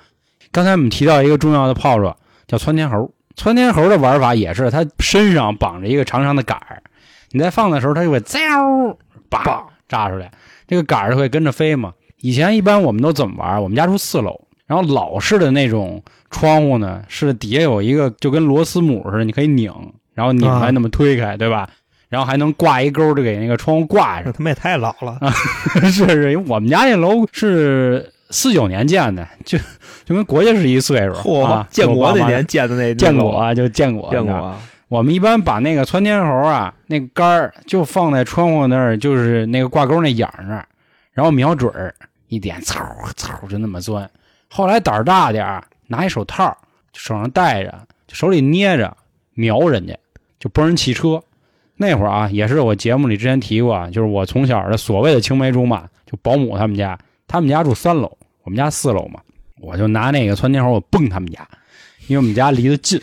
刚才我们提到一个重要的炮仗，叫窜天猴。窜天猴的玩法也是，它身上绑着一个长长的杆儿，你在放的时候，它就会滋 <laughs> 儿叭炸出来，这个杆儿就会跟着飞嘛。以前一般我们都怎么玩？我们家住四楼，然后老式的那种窗户呢，是底下有一个就跟螺丝母似的，你可以拧，然后拧啊开那么推开，对吧？然后还能挂一钩，就给那个窗户挂上。他们也太老了。<laughs> 是是，因为我们家那楼是四九年建的，就就跟国家是一岁数。嚯啊，建国那年建的那建国，啊，就见过见过。我们一般把那个窜天猴啊，那杆儿就放在窗户那儿，就是那个挂钩那眼儿那儿，然后瞄准儿一点，嗖嗖就那么钻。后来胆儿大点儿，拿一手套，手上戴着，手里捏着，瞄人家，就崩人汽车。那会儿啊，也是我节目里之前提过，就是我从小的所谓的青梅竹马，就保姆他们家，他们家住三楼，我们家四楼嘛，我就拿那个窜天猴我蹦他们家，因为我们家离得近。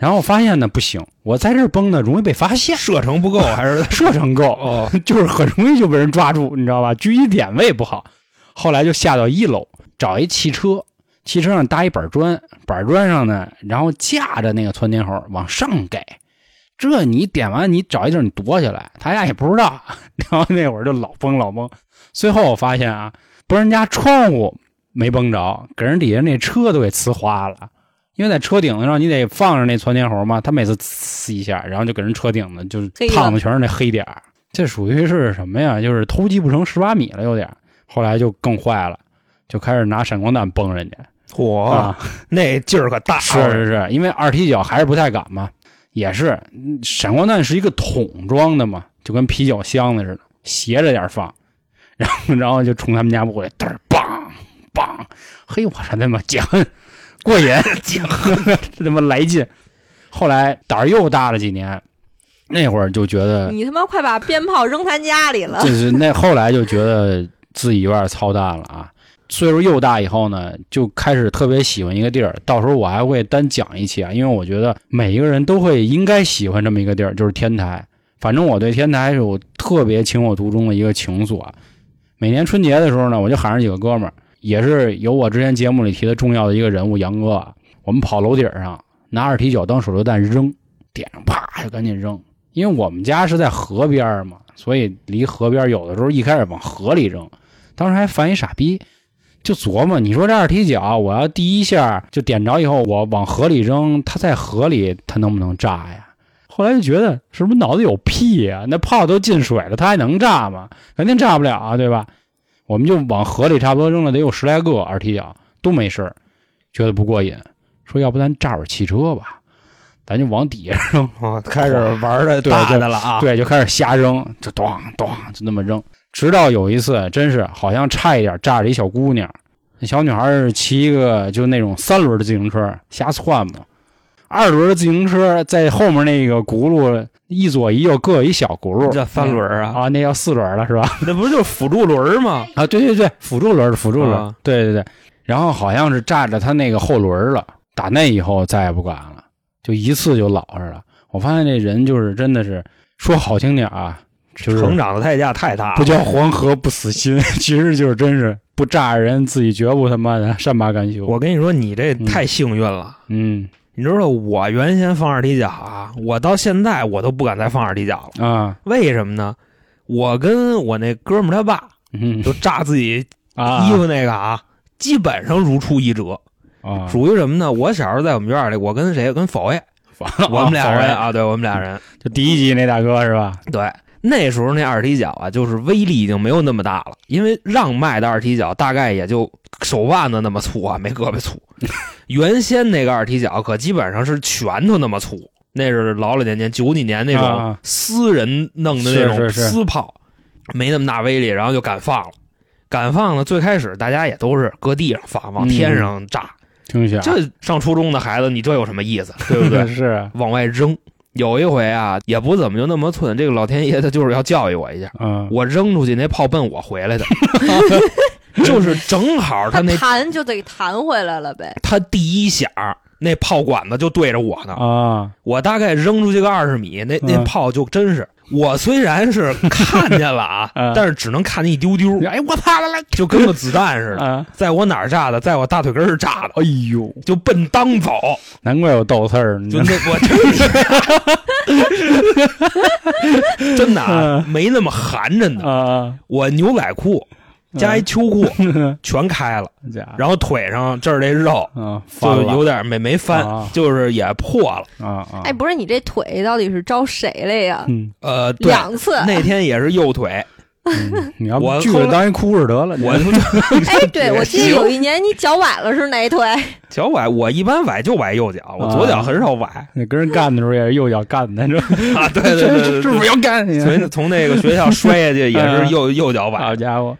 然后我发现呢不行，我在这儿崩呢容易被发现，射程不够 <laughs> 还是 <laughs> 射程够，哦，就是很容易就被人抓住，你知道吧？狙击点位不好。后来就下到一楼找一汽车，汽车上搭一板砖，板砖上呢，然后架着那个窜天猴往上给。这你点完，你找一地儿你躲起来，他家也不知道。<laughs> 然后那会儿就老崩老崩，最后我发现啊，不是人家窗户没崩着，给人底下那车都给呲花了。因为在车顶子上你得放着那窜天猴嘛，他每次呲一下，然后就给人车顶子就是烫的全是那黑点儿。这属于是什么呀？就是偷鸡不成蚀把米了，有点。后来就更坏了，就开始拿闪光弹崩人家嚯，啊！<laughs> 那劲儿可大，是是是，因为二踢脚还是不太敢嘛，也是嗯闪光弹是一个桶装的嘛，就跟啤酒箱子似的，斜着点放，然后然后就冲他们家屋里嘚儿梆梆，嘿，我操他妈解恨过瘾，<laughs> 这他妈来劲。后来胆儿又大了几年，那会儿就觉得你他妈快把鞭炮扔他家里了就！是那后来就觉得自己有点操蛋了啊。岁数又大以后呢，就开始特别喜欢一个地儿。到时候我还会单讲一期啊，因为我觉得每一个人都会应该喜欢这么一个地儿，就是天台。反正我对天台是有特别情有独钟的一个情愫啊。每年春节的时候呢，我就喊上几个哥们儿，也是有我之前节目里提的重要的一个人物杨哥，我们跑楼顶上拿二踢脚当手榴弹扔，点上啪就赶紧扔。因为我们家是在河边嘛，所以离河边有的时候一开始往河里扔，当时还犯一傻逼，就琢磨，你说这二踢脚，我要第一下就点着以后，我往河里扔，它在河里它能不能炸呀？后来就觉得是不是脑子有屁呀、那炮都进水了，它还能炸吗？肯定炸不了啊，对吧？我们就往河里差不多扔了得有十来个二踢脚，都没事儿觉得不过瘾，说要不咱炸会儿汽车吧，咱就往底下扔。<laughs> 哦，开始玩的对大的了啊，对，就开始瞎扔，就咚咚就那么扔，直到有一次，真是好像差一点炸着一小姑娘。那小女孩是骑一个就那种三轮的自行车瞎窜嘛，二轮的自行车在后面那个轱辘一左一右各有一小轱辘，这三轮啊，啊，那叫四轮了是吧？<laughs> 那不就是辅助轮吗？啊，对对对，辅助轮辅助轮，啊对对对。然后好像是炸着他那个后轮了，打那以后再也不敢了，就一次就老实了。我发现这人就是真的是说好听点啊，就是成长的代价太大了，不叫黄河不死心，<laughs> 其实就是真是不炸人，自己绝不他妈的善罢甘休。我跟你说，你这太幸运了。嗯你知道我原先放二踢脚啊，我到现在我都不敢再放二踢脚了。啊为什么呢？我跟我那哥们他爸嗯就炸自己啊衣服那个啊，基本上如出一辙。啊，属于什么呢？我小时候在我们院里，我跟谁？跟否爷，我们俩人啊，对我们俩人。就第一集那大哥是吧？对，那时候那二踢脚啊，就是威力已经没有那么大了，因为让卖的二踢脚大概也就手腕子那么粗啊，没胳膊粗。<laughs> 原先那个二踢脚可基本上是拳头那么粗，那是老老年年九几年那种啊私人弄的那种私炮，没那么大威力，然后就敢放了。敢放了，最开始大家也都是搁地上放，往天上炸。听起来这上初中的孩子，你这有什么意思？对不对？<laughs> 是啊往外扔。有一回啊，也不怎么就那么寸，这个老天爷他就是要教育我一下。嗯我扔出去那炮奔我回来的，<laughs> <laughs> 就是正好他他那弹就得弹回来了呗。他第一响，那炮管子就对着我呢。啊我大概扔出去个二十米，那那嗯炮就真是我虽然是看见了啊 <laughs> 嗯，但是只能看见一丢丢，哎我操来来就跟个子弹似的。啊！在我哪儿炸的？在我大腿根儿炸的，哎呦，就奔裆走。难怪有豆刺儿，就那我真 <laughs> 真的啊，没那么寒碜的。啊我牛仔裤加一秋裤 <laughs> 全开了，然后腿上这儿这肉啊就有点没没翻啊，就是也破了。啊啊哎，不是你这腿到底是招谁了呀？嗯呃，对，两次。那天也是右腿，<laughs> 嗯，你要我锯了当一哭似得了，我 <laughs> 哎，对，我记得有一年你脚崴了是哪腿？脚崴，我一般崴就崴右脚，我左脚很少崴你跟人干的时候也是右脚干的，这啊。对对对对是不是，要干？所以从那个学校摔下去也是右右脚崴好，家伙，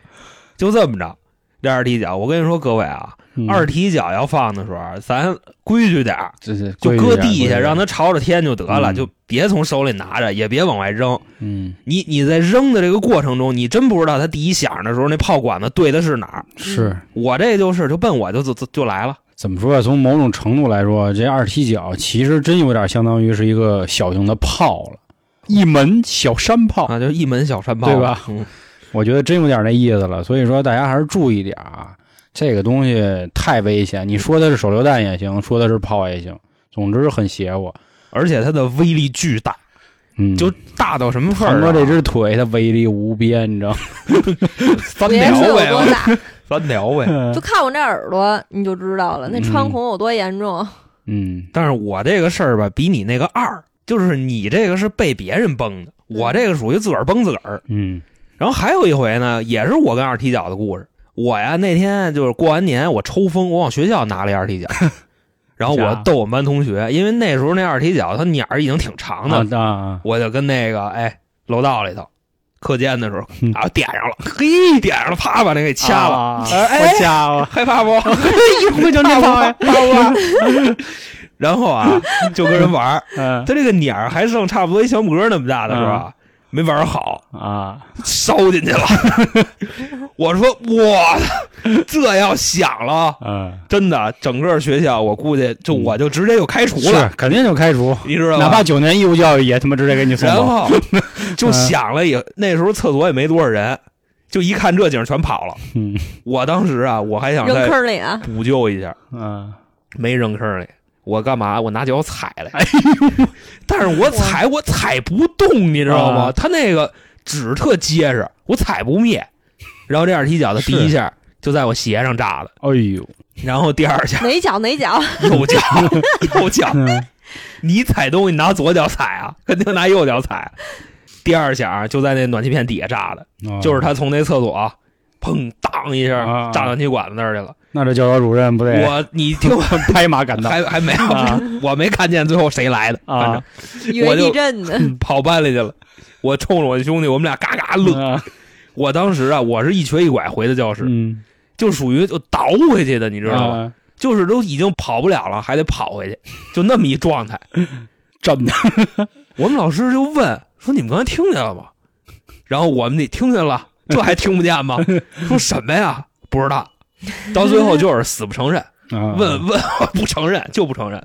就这么着。这二踢脚，我跟你说，各位啊，嗯二踢脚要放的时候，咱规矩点儿，就搁地下，让它朝着天就得了，嗯就别从手里拿着，也别往外扔。嗯你你在扔的这个过程中，你真不知道它第一响的时候那炮管子对的是哪儿。是我这就是就奔我就就就就来了。怎么说呀？从某种程度来说，这二踢脚其实真有点相当于是一个小型的炮了，一门小山炮。啊，就一门小山炮，对吧嗯，我觉得真有点那意思了。所以说，大家还是注意点啊，这个东西太危险。你说的是手榴弹也行，说的是炮也行，总之很邪乎。而且它的威力巨大，嗯，就大到什么份儿、啊？唐哥这只腿，它威力无边，你知道吗？<laughs> 翻别是有条呗，多大，<laughs> 翻条呗。就看我这耳朵你就知道了，那穿孔有多严重。嗯但是我这个事儿吧，比你那个二，就是你这个是被别人崩的，我这个属于自个儿崩自个儿。嗯然后还有一回呢，也是我跟二踢脚的故事。我呀那天就是过完年，我抽风，我往学校拿了一二踢脚，<laughs> 然后我逗我们班同学，因为那时候那二踢脚它鸟儿已经挺长的，我就跟那个哎楼道里头课间的时候 <laughs> 嗯啊点上了，嘿点上了，啪把那给掐了，啊哎好家伙，害怕不？<laughs> 一会就那怕呀，然后啊就跟人玩儿，嗯。他这个鸟儿还剩差不多一小拇哥那么大的是吧？没玩好，啊，烧进去了。<laughs> 我说我，这要响了，嗯，真的，整个学校我估计就我就直接就开除是了，肯定就开除，你知道吗？哪怕九年义务教育也他妈直接给你送走。然后 <laughs> 就响了也，那时候厕所也没多少人，就一看这景儿全跑了。嗯我当时啊，我还想扔再坑里啊！补救一下，嗯，没扔坑里。我干嘛？我拿脚踩来。<laughs> 但是我踩我踩不动，你知道吗？啊它那个纸特结实，我踩不灭。然后这二踢脚的第一下就在我鞋上炸的，哎呦，然后第二下哪脚哪脚？<laughs> 右脚 <laughs> 右脚，嗯你踩东西拿左脚踩啊，肯定拿右脚踩。第二下就在那暖气片底下炸的，就是他从那厕所砰当一下啊扎暖气管子那儿去了。那这教导主任不得我你听我 <laughs> 拍马赶到还还没有啊，<laughs> 我没看见最后谁来的，反正啊？以为地震呢。跑班里去了。我冲着我兄弟，我们俩嘎嘎乐。啊我当时啊，我是一瘸一拐回的教室，嗯，就属于就倒回去的，你知道吗？啊？就是都已经跑不了了，还得跑回去，就那么一状态。<laughs> 真的，我们老师就问说：“你们刚才听见了吗？”然后我们得听见了，这还听不见吗？说什么呀？不知道。<laughs> 到最后就是死不承认，啊问问不承认就不承认。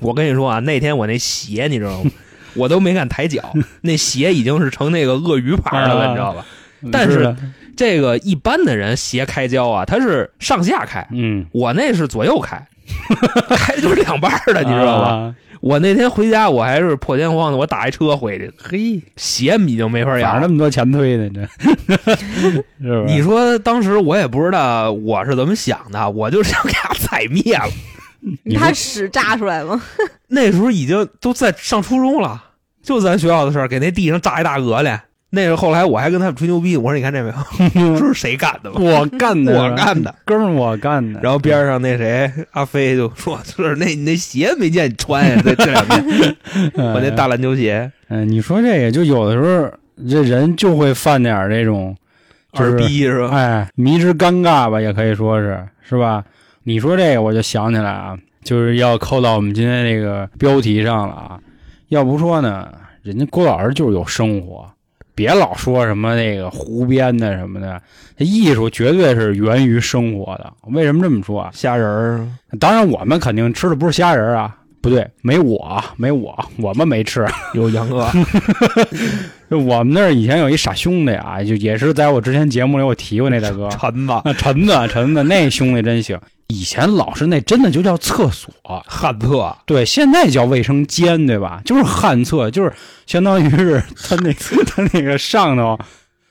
我跟你说啊，那天我那鞋你知道吗？我都没敢抬脚，那鞋已经是成那个鳄鱼牌的了，啊你知道吧？但是这个一般的人鞋开胶啊，它是上下开，嗯，我那是左右开，<laughs> 开的就是两半儿的，你知道吧？吧？我那天回家，我还是破天荒的，我打一车回去，嘿，鞋已经没法哪养了。那么多钱推呢？这 <laughs> 是不是？你说当时我也不知道我是怎么想的，我就想给它踩灭了。<laughs> 你说他屎炸出来吗？<laughs> 那时候已经都在上初中了，就咱学校的事儿，给那地上炸一大鹅来。那是后来我还跟他们吹牛逼，我说你看这没有，<laughs> 这是谁干的吗？我干的，我干的。哥们儿，我干的。然后边上那谁 <laughs> 阿飞就说：“是那你那鞋没见你穿呀？这这两天 <laughs> 我那大篮球鞋嗯，你说这个，就有的时候这人就会犯点这种，就是二逼是吧？哎，迷之尴尬吧，也可以说是，是吧？你说这个，我就想起来啊，就是要扣到我们今天这个标题上了啊。要不说呢，人家郭老师就是有生活，别老说什么那个胡编的什么的，这艺术绝对是源于生活的。为什么这么说啊？虾仁儿当然，我们肯定吃的不是虾仁儿啊，不对，没我，没我，我们没吃。有杨哥，<laughs> 我们那儿以前有一傻兄弟啊，就也是在我之前节目里我提过那大哥，陈子那陈子陈子那兄弟真行。以前老是那真的就叫厕所，旱厕。对，现在叫卫生间，对吧？就是旱厕，就是相当于是他那，<laughs> 他那个上头。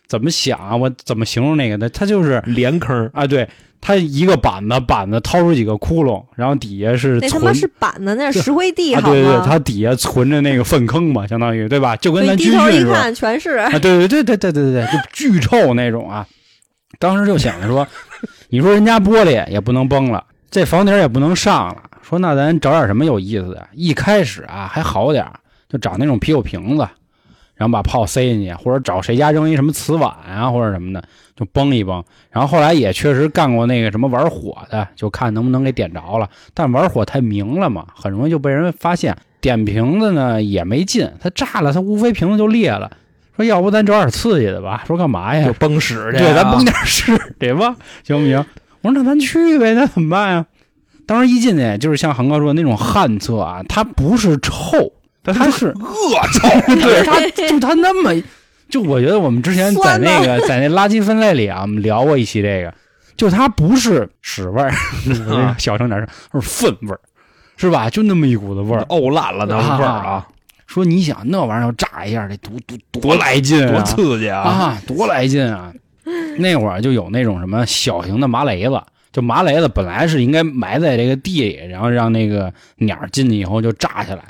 怎么想啊？我怎么形容那个？呢他就是连坑。啊对，他一个板子板子掏出几个窟窿，然后底下是。那他妈是板子，那是石灰地。对对对，他底下存着那个粪坑嘛，相当于，对吧？就跟咱军训一的，全是。啊对对对对对对对，就巨臭那种啊。当时就想着说。你说人家玻璃也不能崩了，这房顶也不能上了，说那咱找点什么有意思的。一开始啊还好点就找那种啤酒瓶子，然后把炮塞进去，或者找谁家扔一什么瓷碗啊或者什么的，就崩一崩。然后后来也确实干过那个什么玩火的，就看能不能给点着了。但玩火太明了嘛，很容易就被人发现。点瓶子呢也没劲，它炸了，它无非瓶子就裂了。说要不咱找点刺激的吧？说干嘛呀就？崩屎去啊，<laughs> 对，咱崩点屎对吧？行不行？我说那咱去呗，那怎么办呀？当时一进去就是像韩哥说的那种旱厕啊，它不是臭，它是恶臭，<laughs> 对它就它那么，就我觉得我们之前在那个在那垃圾分类里啊，我们聊过一期这个，就它不是屎味儿，<laughs> 啊小声点说，是粪味儿，是吧？就那么一股子味儿。沤烂了的味儿啊，说你想那玩意儿要炸一下，得多多多来劲啊！多刺激啊！啊，多来劲啊！那会儿就有那种什么小型的麻雷子，就麻雷子本来是应该埋在这个地里，然后让那个鸟进去以后就炸下来。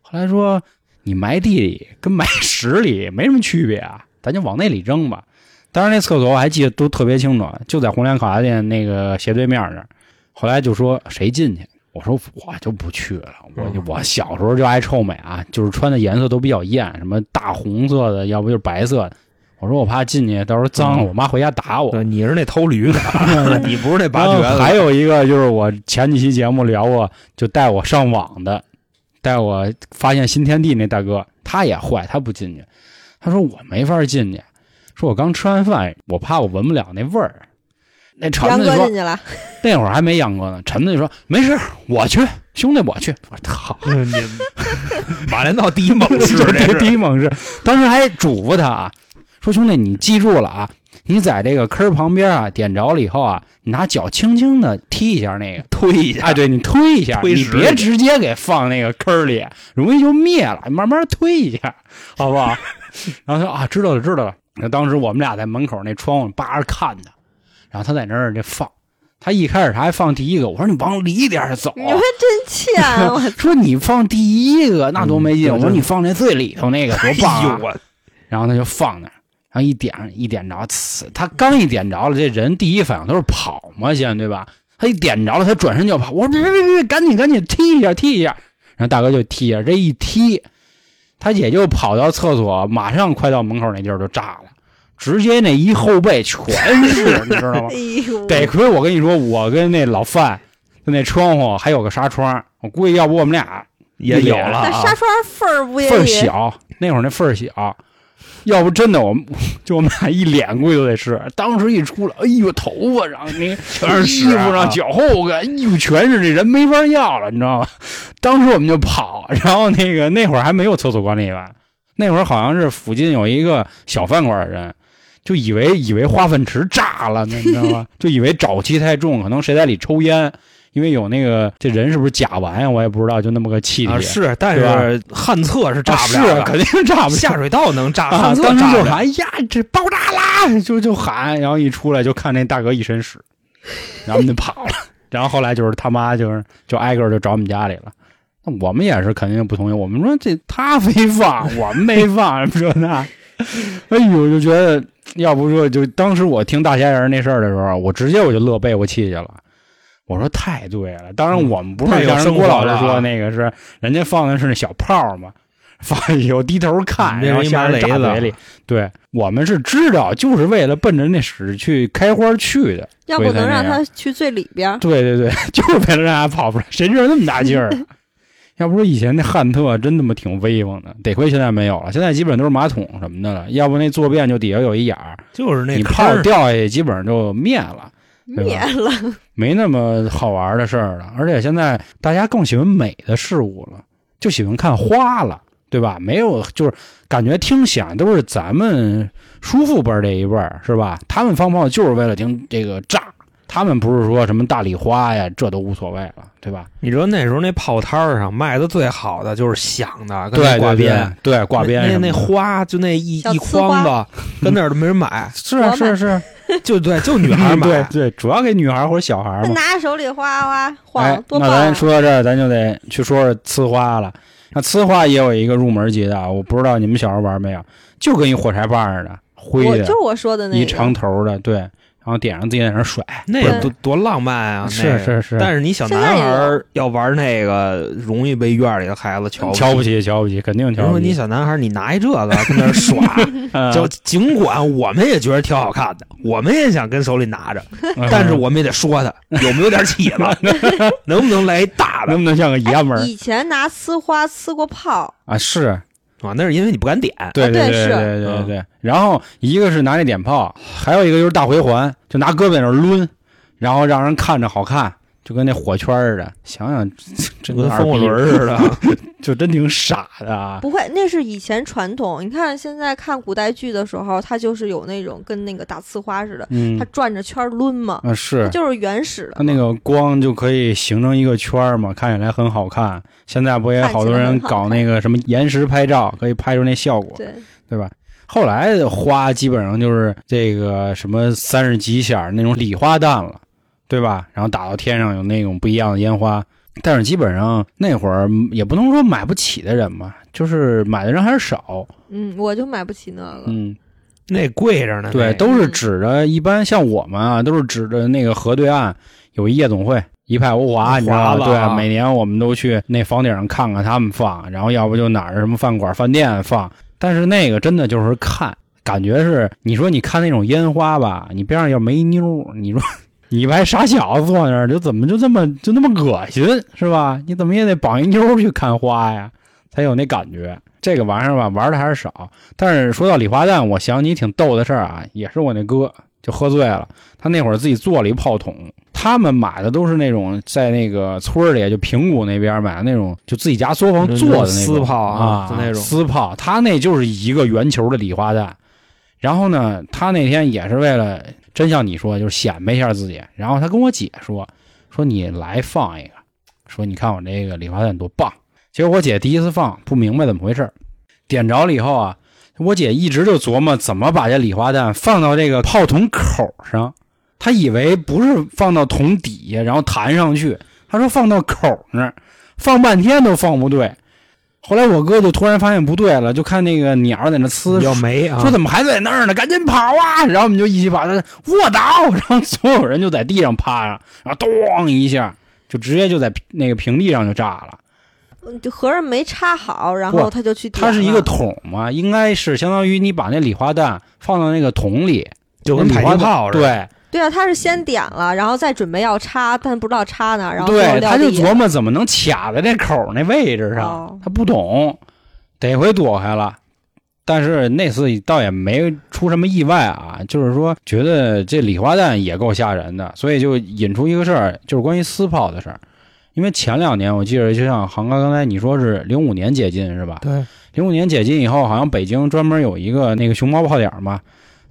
后来说你埋地里跟埋屎里没什么区别啊，咱就往那里扔吧。当时那厕所我还记得都特别清楚，就在红莲烤鸭店那个斜对面那儿。后来就说谁进去，我说我就不去了，我我小时候就爱臭美啊，就是穿的颜色都比较艳，什么大红色的，要不就是白色的。我说我怕进去到时候脏了，我妈回家打我。对，你是那偷驴的，<laughs> 你不是那拔的。还有一个就是我前几期节目聊过，就带我上网的，带我发现新天地那大哥，他也坏，他不进去。他说我没法进去，说我刚吃完饭，我怕我闻不了那味儿。那陈杨子说哥进去了，<laughs> 那会儿还没杨哥呢，陈子就说没事，我去，兄弟我去。我说操，嗯你 <laughs> 马连道第一猛士，第一猛士，当时还嘱咐他啊，说兄弟你记住了啊，你在这个坑旁边啊点着了以后啊，你拿脚轻轻的踢一下那个。推一下，哎，对你推一下，你别直接给放那个坑里，容易就灭了。慢慢推一下，好不好？<laughs> 然后他说啊，知道了，知道了。那当时我们俩在门口那窗户扒着看他，然后他在那儿就放。他一开始他还放第一个，我说你往里点儿走。你们真欠 <laughs> 我！说你放第一个那多没劲，嗯我说你放那最里头那个多棒、啊哎呦我，然后他就放那儿，然后一点一点着，呲，他刚一点着了，这人第一反应都是跑嘛，先对吧？他一点着了，他转身就跑。我说别别别别，赶紧赶紧踢一下踢一下。然后大哥就踢一下，这一踢，他也就跑到厕所，马上快到门口那地儿就炸了，直接那一后背全是，你知道吗 <laughs> 哎？呦，得亏我跟你说，我跟那老范就那窗户还有个纱窗，我估计要不我们俩也有了那啊纱窗缝儿不也缝儿小，那会儿那缝儿小，要不真的我们就我们俩一脸估计都得是。当时一出来，哎呦，头发上那全是衣服上、脚后跟，哎呦，全是这人没法要了，你知道吗？当时我们就跑，然后那个那会儿还没有厕所管理员，那会儿好像是附近有一个小饭馆的人。就以为以为化粪池炸了呢，你知道吗？<laughs> 就以为沼气太重，可能谁在里抽烟，因为有那个这人是不是甲烷呀？我也不知道，就那么个气体。啊是，但是旱厕是炸不是了是，肯定炸不了。下水道能炸，啊旱，厕。就喊哎呀，这爆炸啦，就就喊，然后一出来就看那大哥一身屎，<laughs> 然后就跑了。然后后来就是他妈就是就挨个就找我们家里了。那我们也是肯定不同意，我们说这他非放，我们没放，什么这那。<laughs> 哎呦，就觉得要不说就当时我听大仙人那事儿的时候，我直接我就乐背过气去了。我说太对了，当然我们不是像人郭老师说那个是人家放的是那小炮嘛，<laughs> 放以后低头看，然后下人炸嘴里。对我们是知道，就是为了奔着那屎去开花去的。要不能让他去最里边。对对对，<laughs> 就是为了让他跑出来，谁知道那么大劲儿啊？要不说以前那汉特真他妈挺威风的，得亏现在没有了，现在基本都是马桶什么的了。要不那坐便就底下有一眼儿，就是那你泡掉下去基本上就灭了，灭了，没那么好玩的事儿了。而且现在大家更喜欢美的事物了，就喜欢看花了，对吧？没有就是感觉听响都是咱们叔父辈儿这一辈儿，是吧？他们放炮就是为了听这个炸。他们不是说什么大礼花呀，这都无所谓了，对吧？你知道那时候那炮摊儿上卖的最好的就是响的，跟那对对挂鞭。对，对挂鞭那那花就那一一筐子，跟那儿都没人买，<laughs> 是啊是是，就对，<laughs> 就女孩买。对对，主要给女孩或者小孩嘛。拿手里哗哗哎晃，，多那咱！说到这儿，咱就得去说说呲花了。那呲花也有一个入门级的啊，我不知道你们小时候玩没有，就跟一火柴棒似的，灰的我就，我说的那个，一长头的，对，然后点上自己在那甩。那个多多浪漫啊！是是是但是你小男孩儿要玩那个，容易被院里的孩子瞧不起。瞧不起，瞧不起，肯定比如果你瞧不起。小男孩儿，你拿一这个跟那儿耍，<laughs> 嗯就尽管我们也觉得挺好看的，我们也想跟手里拿着，但是我们也得说他有没有点起子，<laughs> 能不能来一大的能不能像个爷们儿哎以前拿呲花呲过炮，啊？是，啊？那是因为你不敢点。对对对对对对对。然后一个是拿那点炮，还有一个就是大回环，就拿胳膊在那抡，然后让人看着好看，就跟那火圈似的。想想 <laughs> 这跟风火轮似的，<laughs> 就真挺傻的啊。不会，那是以前传统。你看现在看古代剧的时候，它就是有那种跟那个打呲花似的，嗯它转着圈抡嘛，啊是它，就是原始的嘛。它那个光就可以形成一个圈嘛，看起来很好看。现在不也好多人搞那个什么延时拍照，可以拍出那效果，对，对吧？后来的花基本上就是这个什么三十几响那种礼花弹了，对吧？然后打到天上有那种不一样的烟花，但是基本上那会儿也不能说买不起的人吧，就是买的人还是少。嗯，我就买不起那个。嗯，那贵着呢。对，都是指着一般像我们啊，都是指着那个河对岸有一夜总会，一派欧华，你知道吧？对，每年我们都去那房顶上看看他们放，然后要不就哪儿什么饭馆、饭店放。但是那个真的就是看，感觉是你说你看那种烟花吧，你边上要没妞儿，你说你一排傻小子坐那儿，就怎么就这么就那么恶心是吧？你怎么也得绑一妞去看花呀，才有那感觉。这个玩意儿吧，玩的还是少。但是说到礼花弹，我想起挺逗的事儿啊，也是我那哥就喝醉了，他那会儿自己做了一炮筒，他们买的都是那种在那个村儿里，就平谷那边买的那种，就自己家作坊做的那种丝炮啊那种丝炮，他那就是一个圆球的礼花弹。然后呢，他那天也是为了，真像你说，就是显摆一下自己。然后他跟我姐说，说你来放一个，说你看我这个礼花弹多棒。结果我姐第一次放不明白怎么回事，点着了以后啊，我姐一直就琢磨怎么把这礼花弹放到这个炮筒口上，她以为不是放到筒底下然后弹上去，她说放到口那儿，放半天都放不对。后来我哥就突然发现不对了，就看那个鸟在那呲，要没啊？说怎么还在那儿呢？赶紧跑啊！然后我们就一起把他卧倒，然后所有人就在地上趴上，然后咚一下就直接就在那个平地上就炸了。嗯就合着没插好，然后他就去点它是一个桶嘛，应该是相当于你把那礼花弹放到那个桶里，就跟迫击炮似的。对对啊，他是先点了，然后再准备要插，但不知道插哪儿，然后对，他就琢磨怎么能卡在那口那位置上哦，他不懂，得回躲开了。但是那次倒也没出什么意外啊，就是说觉得这礼花弹也够吓人的，所以就引出一个事儿，就是关于私炮的事儿。因为前两年我记得，就像航哥刚才你说是零五年解禁是吧？对，零五年解禁以后，好像北京专门有一个那个熊猫炮点儿嘛。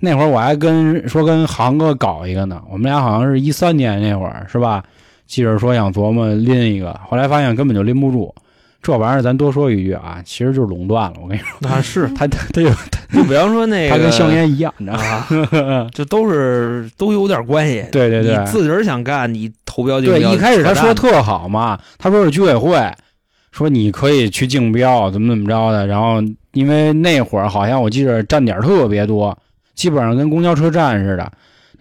那会儿我还跟说跟航哥搞一个呢，我们俩好像是一三年那会儿是吧？记着说想琢磨拎一个，后来发现根本就拎不住。这玩意儿咱多说一句啊，其实就是垄断了。我跟你说，那是他他他有 <laughs> 就比方说那个，他跟香烟一样，你知道吗？<laughs> 啊，这都是都有点关系。对对对你自个儿想干，你投标就对，一开始他说特好嘛，他说是居委会，说你可以去竞标，怎么怎么着的。然后因为那会儿好像我记着站点特别多，基本上跟公交车站似的，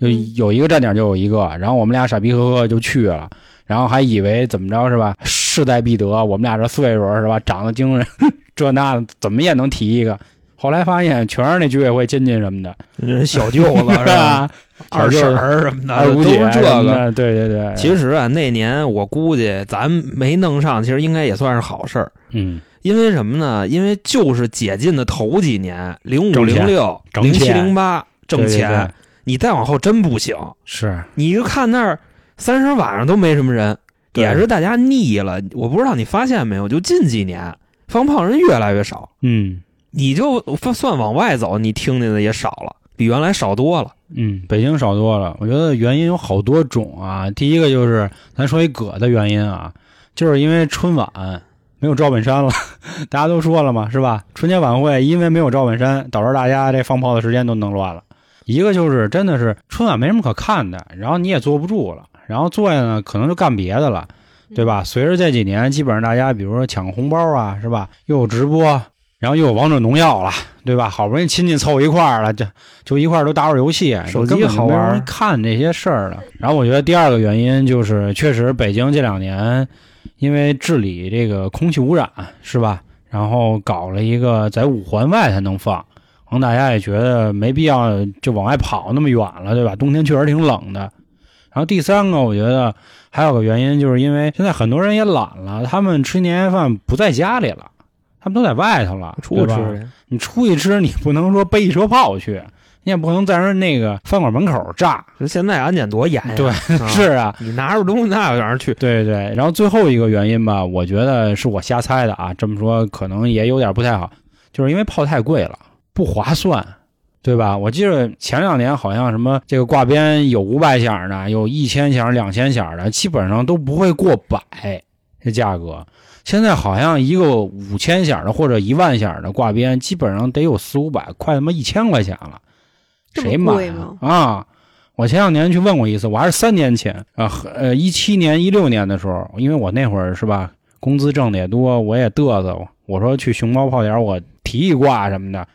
就嗯有一个站点就有一个。然后我们俩傻逼呵呵就去了，然后还以为怎么着是吧，势在必得。我们俩这岁数是吧，长得精神，<laughs> 这那的怎么也能提一个。后来发现全是那居委会亲戚什么的，人小舅子是吧？<laughs> 二婶儿什么的，都二姑姐是这个。对对对。其实啊，那年我估计咱没弄上，其实应该也算是好事儿。嗯，因为什么呢？因为就是解禁的头几年，零五、零六、挣零七、零八挣对对钱，对你再往后真不行。是你就看那儿三十晚上都没什么人，也是大家腻了。我不知道你发现没有，就近几年放炮人越来越少，嗯。你就算往外走，你听见的也少了，比原来少多了。嗯，北京少多了。我觉得原因有好多种啊。第一个就是咱说一葛的原因啊，就是因为春晚没有赵本山了，<laughs> 大家都说了嘛，是吧？春节晚会因为没有赵本山，导致大家这放炮的时间都弄乱了。一个就是真的是春晚没什么可看的，然后你也坐不住了，然后坐下呢可能就干别的了，对吧？随着这几年，基本上大家比如说抢红包啊，是吧？又有直播，然后又有王者荣耀了，对吧？好不容易亲戚凑一块儿了，这就一块儿都打会儿游戏，手机好玩看这些事儿了。然后我觉得第二个原因就是，确实北京这两年因为治理这个空气污染，是吧？然后搞了一个在五环外才能放，可能大家也觉得没必要就往外跑那么远了，对吧？冬天确实挺冷的。然后第三个，我觉得还有个原因，就是因为现在很多人也懒了，他们吃年夜饭不在家里了，他们都在外头了，出去吃。你出去吃，你不能说背一车炮去，你也不能在人那个饭馆门口炸。就现在安检多严呀！对啊 <laughs> 是啊，你拿着东西那往哪儿去？对对对。然后最后一个原因吧，我觉得是我瞎猜的啊，这么说可能也有点不太好，就是因为炮太贵了，不划算。对吧？我记得前两年好像什么这个挂鞭有五百响的，有一千响、两千响的，基本上都不会过百这价格。现在好像一个五千响的或者一万响的挂鞭，基本上得有四五百，快他妈一千块钱了，谁买啊吗？啊！我前两年去问过一次，我还是三年前啊，和呃一七年、一六年的时候，因为我那会儿是吧，工资挣的也多，我也嘚瑟，我说去熊猫泡点我提一挂什么的，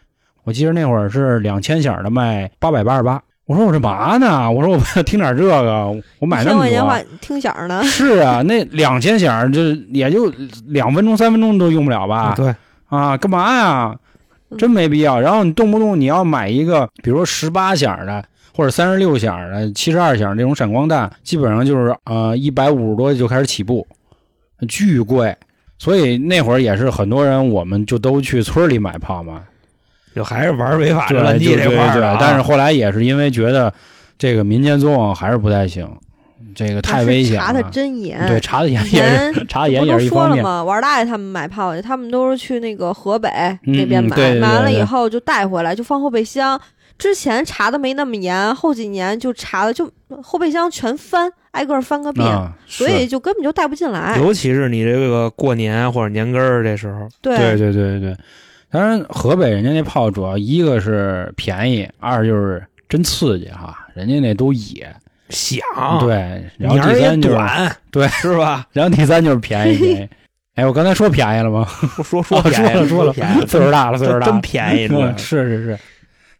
我记得那会儿是两千响的卖八百八十八，我说我这嘛呢？我说我要听点这个，我买那么多千块钱。听响呢，<laughs> 是啊，那两千响就也就两分钟、三分钟都用不了吧？对，啊，干嘛呀？嗯真没必要。然后你动不动你要买一个，比如说十八响的或者三十六响的、七十二响这种闪光弹，基本上就是呃一百五十多就开始起步，巨贵。所以那会儿也是很多人，我们就都去村里买炮嘛，就还是玩违法的乱纪这块儿的但是后来也是因为觉得这个民间作坊还是不太行，这个太危险了。查的真严。对，查的严以前也是查的严也不都是一方面。说了吗？玩大爷他们买炮去，他们都是去那个河北嗯那边买，买完了以后就带回来，就放后备箱。之前查的没那么严，后几年就查的就后备箱全翻，挨个儿翻个遍，啊，所以就根本就带不进来。尤其是你这个过年或者年根儿这时候，对对对对对，当然河北人家那炮主要一个是便宜，二就是真刺激哈，人家那都野，响，，对，然后第三就是，短，<laughs> 对是吧？然后第三就是便宜便宜。<laughs> 哎，我刚才说便宜了吗？说说哦便宜说了说了便宜，岁数大了，岁数大了，真便宜，<laughs> 是是是，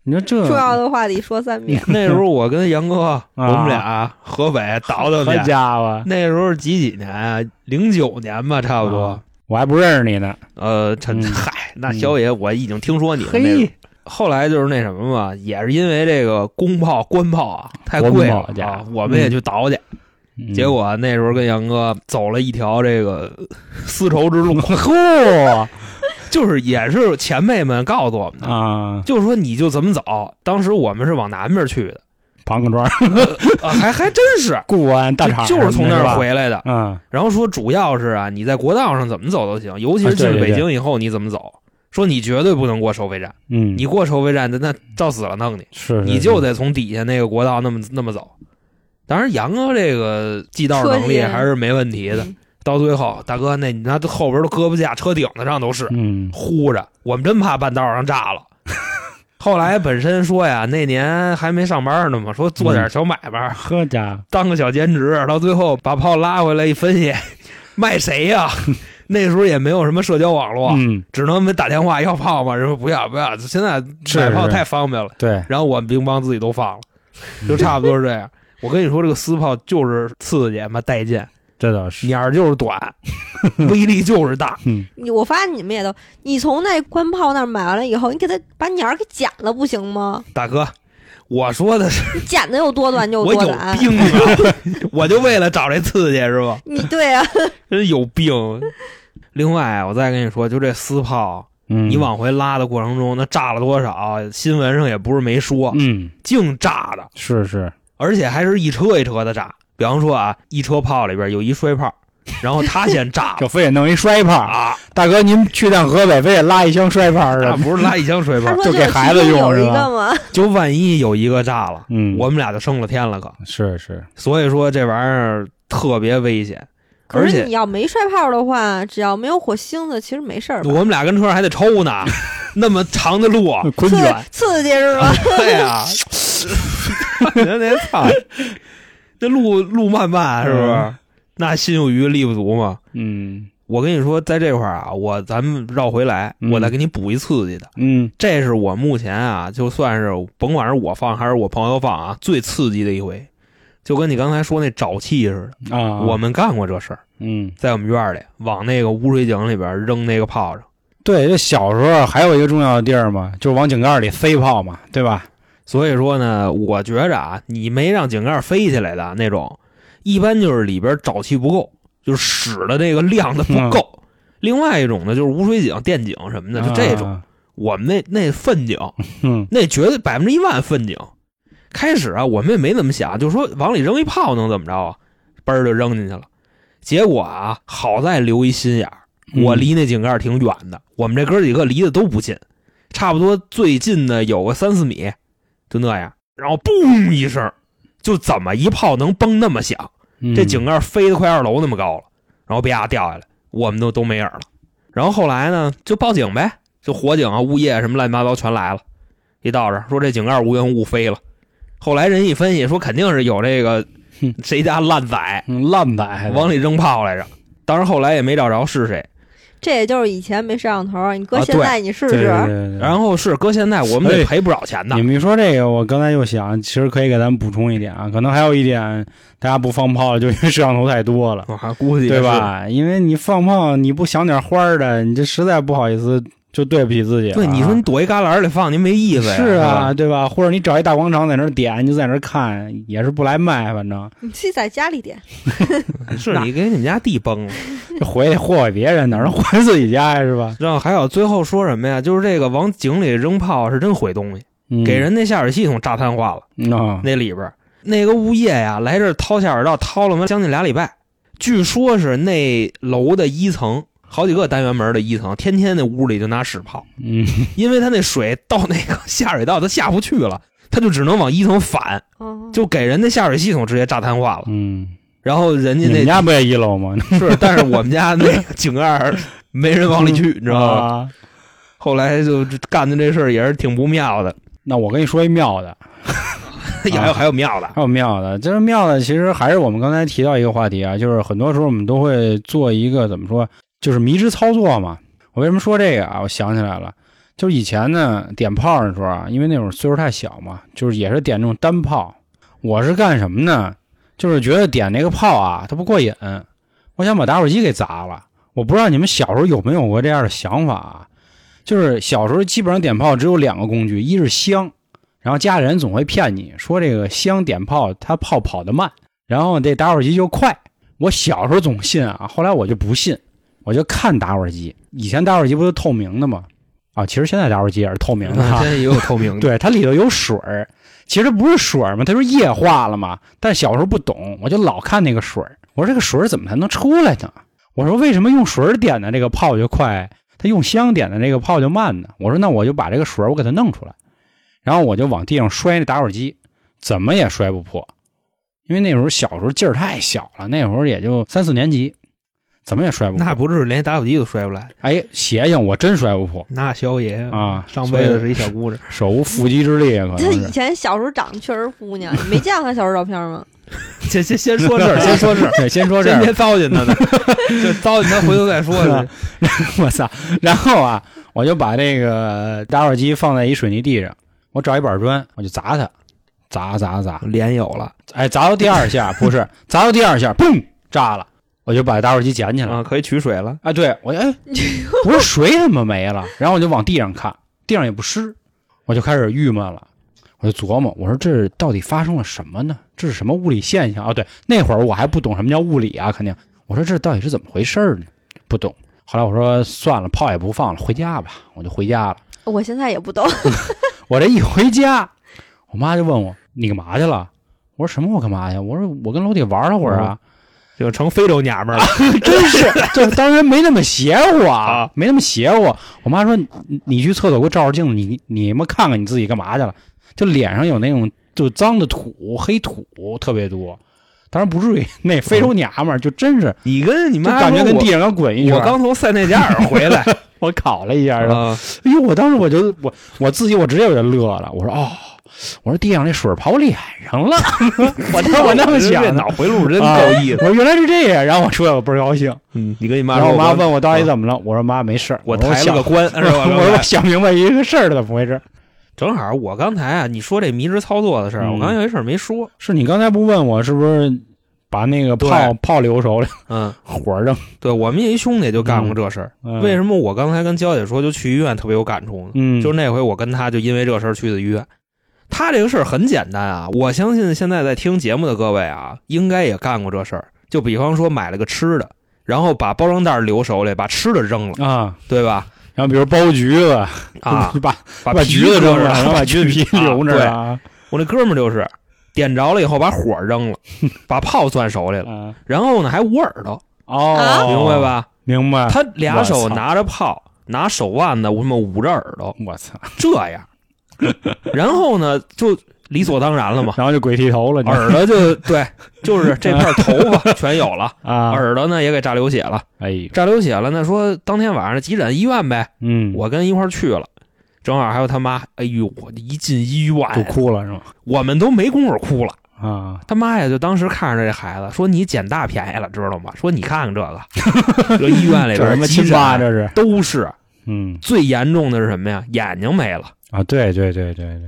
你说这重要的话得说三遍，那时候我跟杨哥，我们俩河北倒腾好去。家伙，那时候几几年啊？零九年吧，差不多啊。我还不认识你呢。呃，陈嗯嗨，那小野我已经听说你了。那嘿个，后来就是那什么嘛，也是因为这个公炮、官炮啊太贵了我们也去倒去。嗯结果那时候跟杨哥走了一条这个 <laughs> 丝绸之路，嚯 <laughs> 就是也是前辈们告诉我们的，啊，就是说你就怎么走。当时我们是往南边去的，庞各庄、<laughs> 啊，还还真是，固安、大厂就就是从那儿。回来的。嗯，然后说主要是啊，你在国道上怎么走都行，尤其是进北京以后你怎么走。说你绝对不能过收费站，嗯，你过收费站，那那照死了弄你，是你就得从底下那个国道那么那么走。当然，杨哥这个记道能力还是没问题的。嗯。到最后，大哥那你那后边都搁不下，车顶子上都是。嗯。呼着，我们真怕半道上炸了。<laughs> 后来本身说呀，那年还没上班呢嘛，说做点小买卖，呵家。伙，当个小兼职，到最后把炮拉回来一分析，卖谁呀？那时候也没有什么社交网络，嗯，只能打电话要炮嘛。人说不要不要，现在买炮太方便了。对，然后我们兵帮自己都放了，<laughs> 就差不多是这样。我跟你说，这个私炮就是刺激嘛，带劲，这倒是，鸟儿就是短，<laughs> 威力就是大。嗯，我发现你们也都，你从那官炮那儿买完了以后，你给他把鸟儿给剪了不行吗？大哥，我说的是你剪的有多短就我有多短。病啊！我就为了找这刺激是吧？<laughs> 你对啊，真有病。另外，我再跟你说，就这丝炮，嗯，你往回拉的过程中，那炸了多少？新闻上也不是没说，嗯，净炸的，是是，而且还是一车一车的炸。比方说啊，一车炮里边有一摔炮，然后他先炸就 <laughs> 非得弄一摔炮。啊，大哥，您去趟河北，非得拉一箱摔炮那的，不是拉一箱摔炮，就给孩子用是吧 <laughs> 就万一有一个炸了，嗯，我们俩就升了天了可。是是，所以说这玩意儿特别危险，可而且是你要没摔炮的话，只要没有火星子，其实没事儿。我们俩跟车上还得抽呢，<laughs> 那么长的路，刺昆卷，刺激是吧？对呀、那那操，那路路漫漫是不是？嗯那心有余力不足嘛。嗯，我跟你说，在这块儿啊，我咱们绕回来，嗯我再给你补一刺激的。嗯这是我目前啊，就算是甭管是我放还是我朋友放啊，最刺激的一回，就跟你刚才说那沼气似的。啊，我们干过这事儿，嗯在我们院儿里往那个污水井里边扔那个炮仗。对，这小时候还有一个重要的地儿嘛，就是往井盖里塞炮嘛，对吧？所以说呢，我觉着啊，你没让井盖飞起来的那种，一般就是里边沼气不够，就是屎的这个量的不够。<laughs> 另外一种呢，就是污水井、电井什么的，就这种。啊，我们那那粪井，嗯 <laughs> 那绝对百分之一万粪井。开始啊，我们也没怎么想，就说往里扔一炮能怎么着啊？嘣儿就扔进去了。结果啊，好在留一心眼儿，嗯我离那井盖挺远的，我们这哥几个离得都不近，差不多最近的有个三四米，就那样。然后嘣一声，就怎么一炮能崩那么响？嗯这井盖飞得快二楼那么高了，然后啪掉下来，我们都都没影了。然后后来呢，就报警呗，就火警啊、物业什么乱七八糟全来了。一到这说这井盖无缘无故飞了，后来人一分析说肯定是有这个谁家烂仔嗯烂仔往里扔炮来着。当然后来也没找着是谁。这也就是以前没摄像头，你搁啊现在你试对试。对对对然后是搁现在我们哎得赔不少钱的你。们一说这个，我刚才又想，其实可以给咱们补充一点啊，可能还有一点，大家不放炮，就因为摄像头太多了，我还估计对？吧？因为你放炮，你不想点花儿的，你这实在不好意思，就对不起自己啊。对，你说你躲一旮旯里放，您没意思呀。是啊，对吧？或者你找一大广场在那儿点，你就在那儿看，也是不来卖，反正你自己在家里点，<laughs> 是你给你们家地崩了。<laughs> 回去祸害别人，哪能回自己家呀？是吧？然后还有最后说什么呀？就是这个往井里扔炮是真毁东西，嗯给人那下水系统炸瘫化了。那里边儿那个物业呀，来这儿掏下水道，掏了妈将近俩礼拜。据说是那楼的一层，好几个单元门的一层，天天那屋里就拿屎泡，嗯。因为他那水到那个下水道，他下不去了，他就只能往一层反，嗯，就给人那下水系统直接炸瘫化了。嗯，然后人家你那们家不也一楼吗？<laughs> 是，但是我们家那个井盖没人往里去，你知道吗？啊。后来就干的这事儿也是挺不妙的，那我跟你说一妙的，<laughs> 还有还有妙的，还有妙的，这是妙的其实还是我们刚才提到一个话题啊，就是很多时候我们都会做一个怎么说，就是迷之操作嘛。我为什么说这个啊？我想起来了，就是以前呢点炮的时候啊，因为那会儿岁数太小嘛，就是也是点这种单炮。我是干什么呢？就是觉得点那个炮啊，它不过瘾，我想把打火机给砸了。我不知道你们小时候有没有过这样的想法啊？就是小时候基本上点炮只有两个工具，一是香，然后家里人总会骗你说这个香点炮，它炮跑得慢，然后这打火机就快。我小时候总信啊，后来我就不信，我就看打火机。以前打火机不都透明的吗？啊，其实现在打火机也是透明的哈现。在也有透明的，对，它里头有水儿，其实不是水儿嘛，它就是液化了嘛。但小时候不懂，我就老看那个水儿，我说这个水儿怎么才能出来呢？我说为什么用水儿点的这个泡就快，它用香点的这个泡就慢呢？我说那我就把这个水儿我给它弄出来，然后我就往地上摔那打火机，怎么也摔不破，因为那时候小时候劲儿太小了，那会儿也就三四年级，怎么也摔不破。那不是连打火机都摔不来，哎，邪性我真摔不破那小野啊上辈子是一小姑娘，手无缚鸡之力，可能他以。前小时候长得确实姑娘，你没见过他小时候照片吗？<laughs> 先先先说这儿，先说这儿，<laughs> 对，先说这儿先别糟践他呢，就糟践他回头再说呢。<laughs> 我操！然后啊，我就把这个打火机放在一水泥地上，我找一板砖，我就砸它，砸砸砸，脸有了哎，砸到第二下不是，砸到第二下，嘣，炸了，我就把打火机捡起来。啊，可以取水了。啊，对我哎，我说 <laughs> 水怎么没了？然后我就往地上看，地上也不湿，我就开始郁闷了。我就琢磨，我说这到底发生了什么呢？这是什么物理现象啊？对，那会儿我还不懂什么叫物理啊，肯定。我说这到底是怎么回事儿呢？不懂。后来我说算了，炮也不放了，回家吧。我就回家了。我现在也不懂，<laughs> 我这一回家，我妈就问我你干嘛去了？我说什么？我干嘛去？我说我跟楼底玩了会儿啊。就成非洲娘们儿了，<laughs> 真是，这当然没那么邪乎啊 <laughs> 啊，没那么邪乎。我妈说你你去厕所给我照照镜子，你你们看看你自己干嘛去了？就脸上有那种就脏的土黑土特别多，当然不至于那非洲娘们儿就真是你跟你就妈感觉跟地上刚滚一圈。我刚从塞内加尔回来 <laughs> 我烤了一下，然后啊，哎呦，我当时我就我我自己我直接我就乐了，我说哦，我说地上那水跑我脸上了，<laughs> 我当时我那么想这脑。回路真啊够意思。我说原来是这样，然后我出来我倍儿高兴，嗯，你跟你妈然后说，我妈问我到底怎么了，我说妈没事儿，我抬了个棺，<laughs> 是吧？我说我想明白一个事儿了，怎么回事？正好我刚才啊，你说这迷之操作的事儿，嗯我刚才有一事儿没说。是你刚才不问我是不是把那个炮对炮留手里，嗯，火扔？对我们有一兄弟就干过这事儿。嗯为什么我刚才跟娇姐说就去医院特别有感触呢？嗯，就是那回我跟他就因为这事儿去的医院。他这个事儿很简单啊，我相信现在在听节目的各位啊，应该也干过这事儿。就比方说买了个吃的，然后把包装袋留手里，把吃的扔了，啊。对吧？然后比如剥橘子啊，<laughs> 把把把橘子扔了，然后把橘子 <laughs> 皮啊留着。我那哥们儿就是点着了以后把火扔了，<laughs> 把炮攥手里了，啊然后呢还捂耳朵，哦，明白？吧？明白。他俩手拿着炮，拿手腕子我他妈捂着耳朵，我操！这样，<laughs> 然后呢就理所当然了嘛，然后就鬼剃头了，耳朵就对，就是这片头发全有了，<laughs> 啊！耳朵呢也给炸流血了，哎，炸流血了，那说当天晚上急诊医院呗，嗯，我跟一块去了。正好还有他妈，哎呦！我一进医院就，哭了是吗？我们都没工夫哭了。啊，他妈呀！就当时看着这孩子，说你捡大便宜了，知道吗？说你看看这个，<laughs> 这医院里边什么亲妈这是？都是嗯最严重的是什么呀？眼睛没了。啊，对对对对对，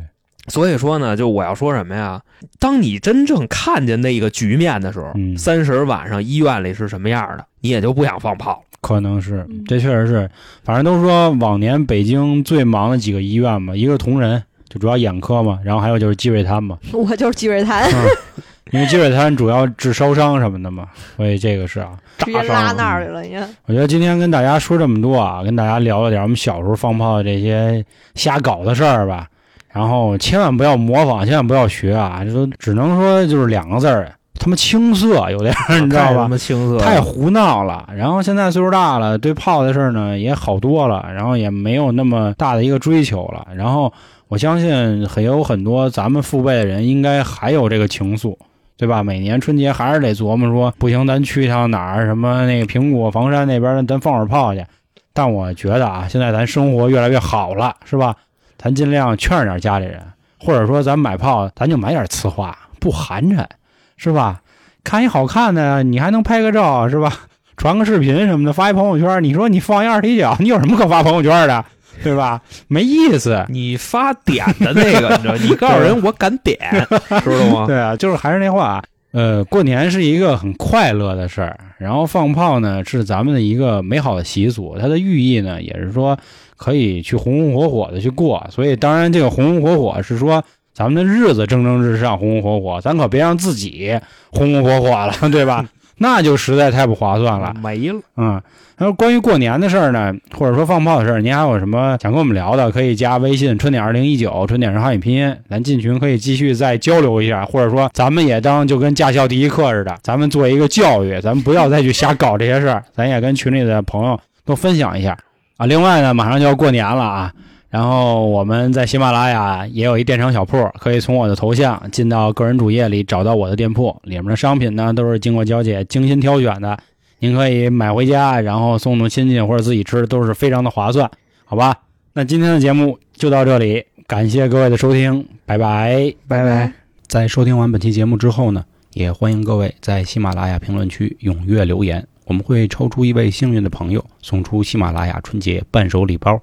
所以说呢，就我要说什么呀？当你真正看见那个局面的时候，嗯三十晚上医院里是什么样的，你也就不想放炮了。可能是嗯这确实是，反正都说往年北京最忙的几个医院嘛，一个是同仁，就主要眼科嘛，然后还有就是积水潭嘛，<laughs> 我就是积水潭，嗯，因为积水潭主要治烧伤什么的嘛，所以这个是啊。直接拉那儿去了。你看，我觉得今天跟大家说这么多啊，跟大家聊了点我们小时候放炮的这些瞎搞的事儿吧，然后千万不要模仿，千万不要学啊，就说只能说就是两个字儿，他妈青涩，有点儿你知道吧青涩，太胡闹了。然后现在岁数大了，对炮的事儿呢也好多了，然后也没有那么大的一个追求了。然后我相信很有很多咱们父辈的人应该还有这个情愫，对吧？每年春节还是得琢磨说，不行，咱去一趟哪儿，什么那个苹果房山那边，咱放会儿炮去。但我觉得啊，现在咱生活越来越好了，是吧？咱尽量劝着点家里人，或者说咱买炮，咱就买点呲花，不寒碜，是吧？看一好看的，你还能拍个照，是吧？传个视频什么的，发一朋友圈。你说你放一二踢脚，你有什么可发朋友圈的，对吧？没意思。你发点的那个，你知道？你告诉人我敢点，知道吗？对啊，就是还是那话，呃，过年是一个很快乐的事儿，然后放炮呢是咱们的一个美好的习俗，它的寓意呢也是说可以去红红火火的去过，所以当然这个红红火火是说咱们的日子蒸蒸日上，红红火火，咱可别让自己红红火火了，对吧？<laughs> 那就实在太不划算了。没了。嗯，然后关于过年的事儿呢，或者说放炮的事儿，您还有什么想跟我们聊的，可以加微信“春点二零一九”，春点是汉语拼音，咱进群可以继续再交流一下，或者说咱们也当就跟驾校第一课似的，咱们做一个教育，咱们不要再去瞎搞这些事儿，咱也跟群里的朋友都分享一下啊。另外呢，马上就要过年了啊。然后我们在喜马拉雅也有一电商小铺，可以从我的头像进到个人主页里找到我的店铺，里面的商品呢都是经过娇姐精心挑选的，您可以买回家，然后送送亲戚或者自己吃，都是非常的划算，好吧？那今天的节目就到这里，感谢各位的收听，拜拜，拜拜。在收听完本期节目之后呢，也欢迎各位在喜马拉雅评论区踊跃留言，我们会抽出一位幸运的朋友，送出喜马拉雅春节伴手礼包。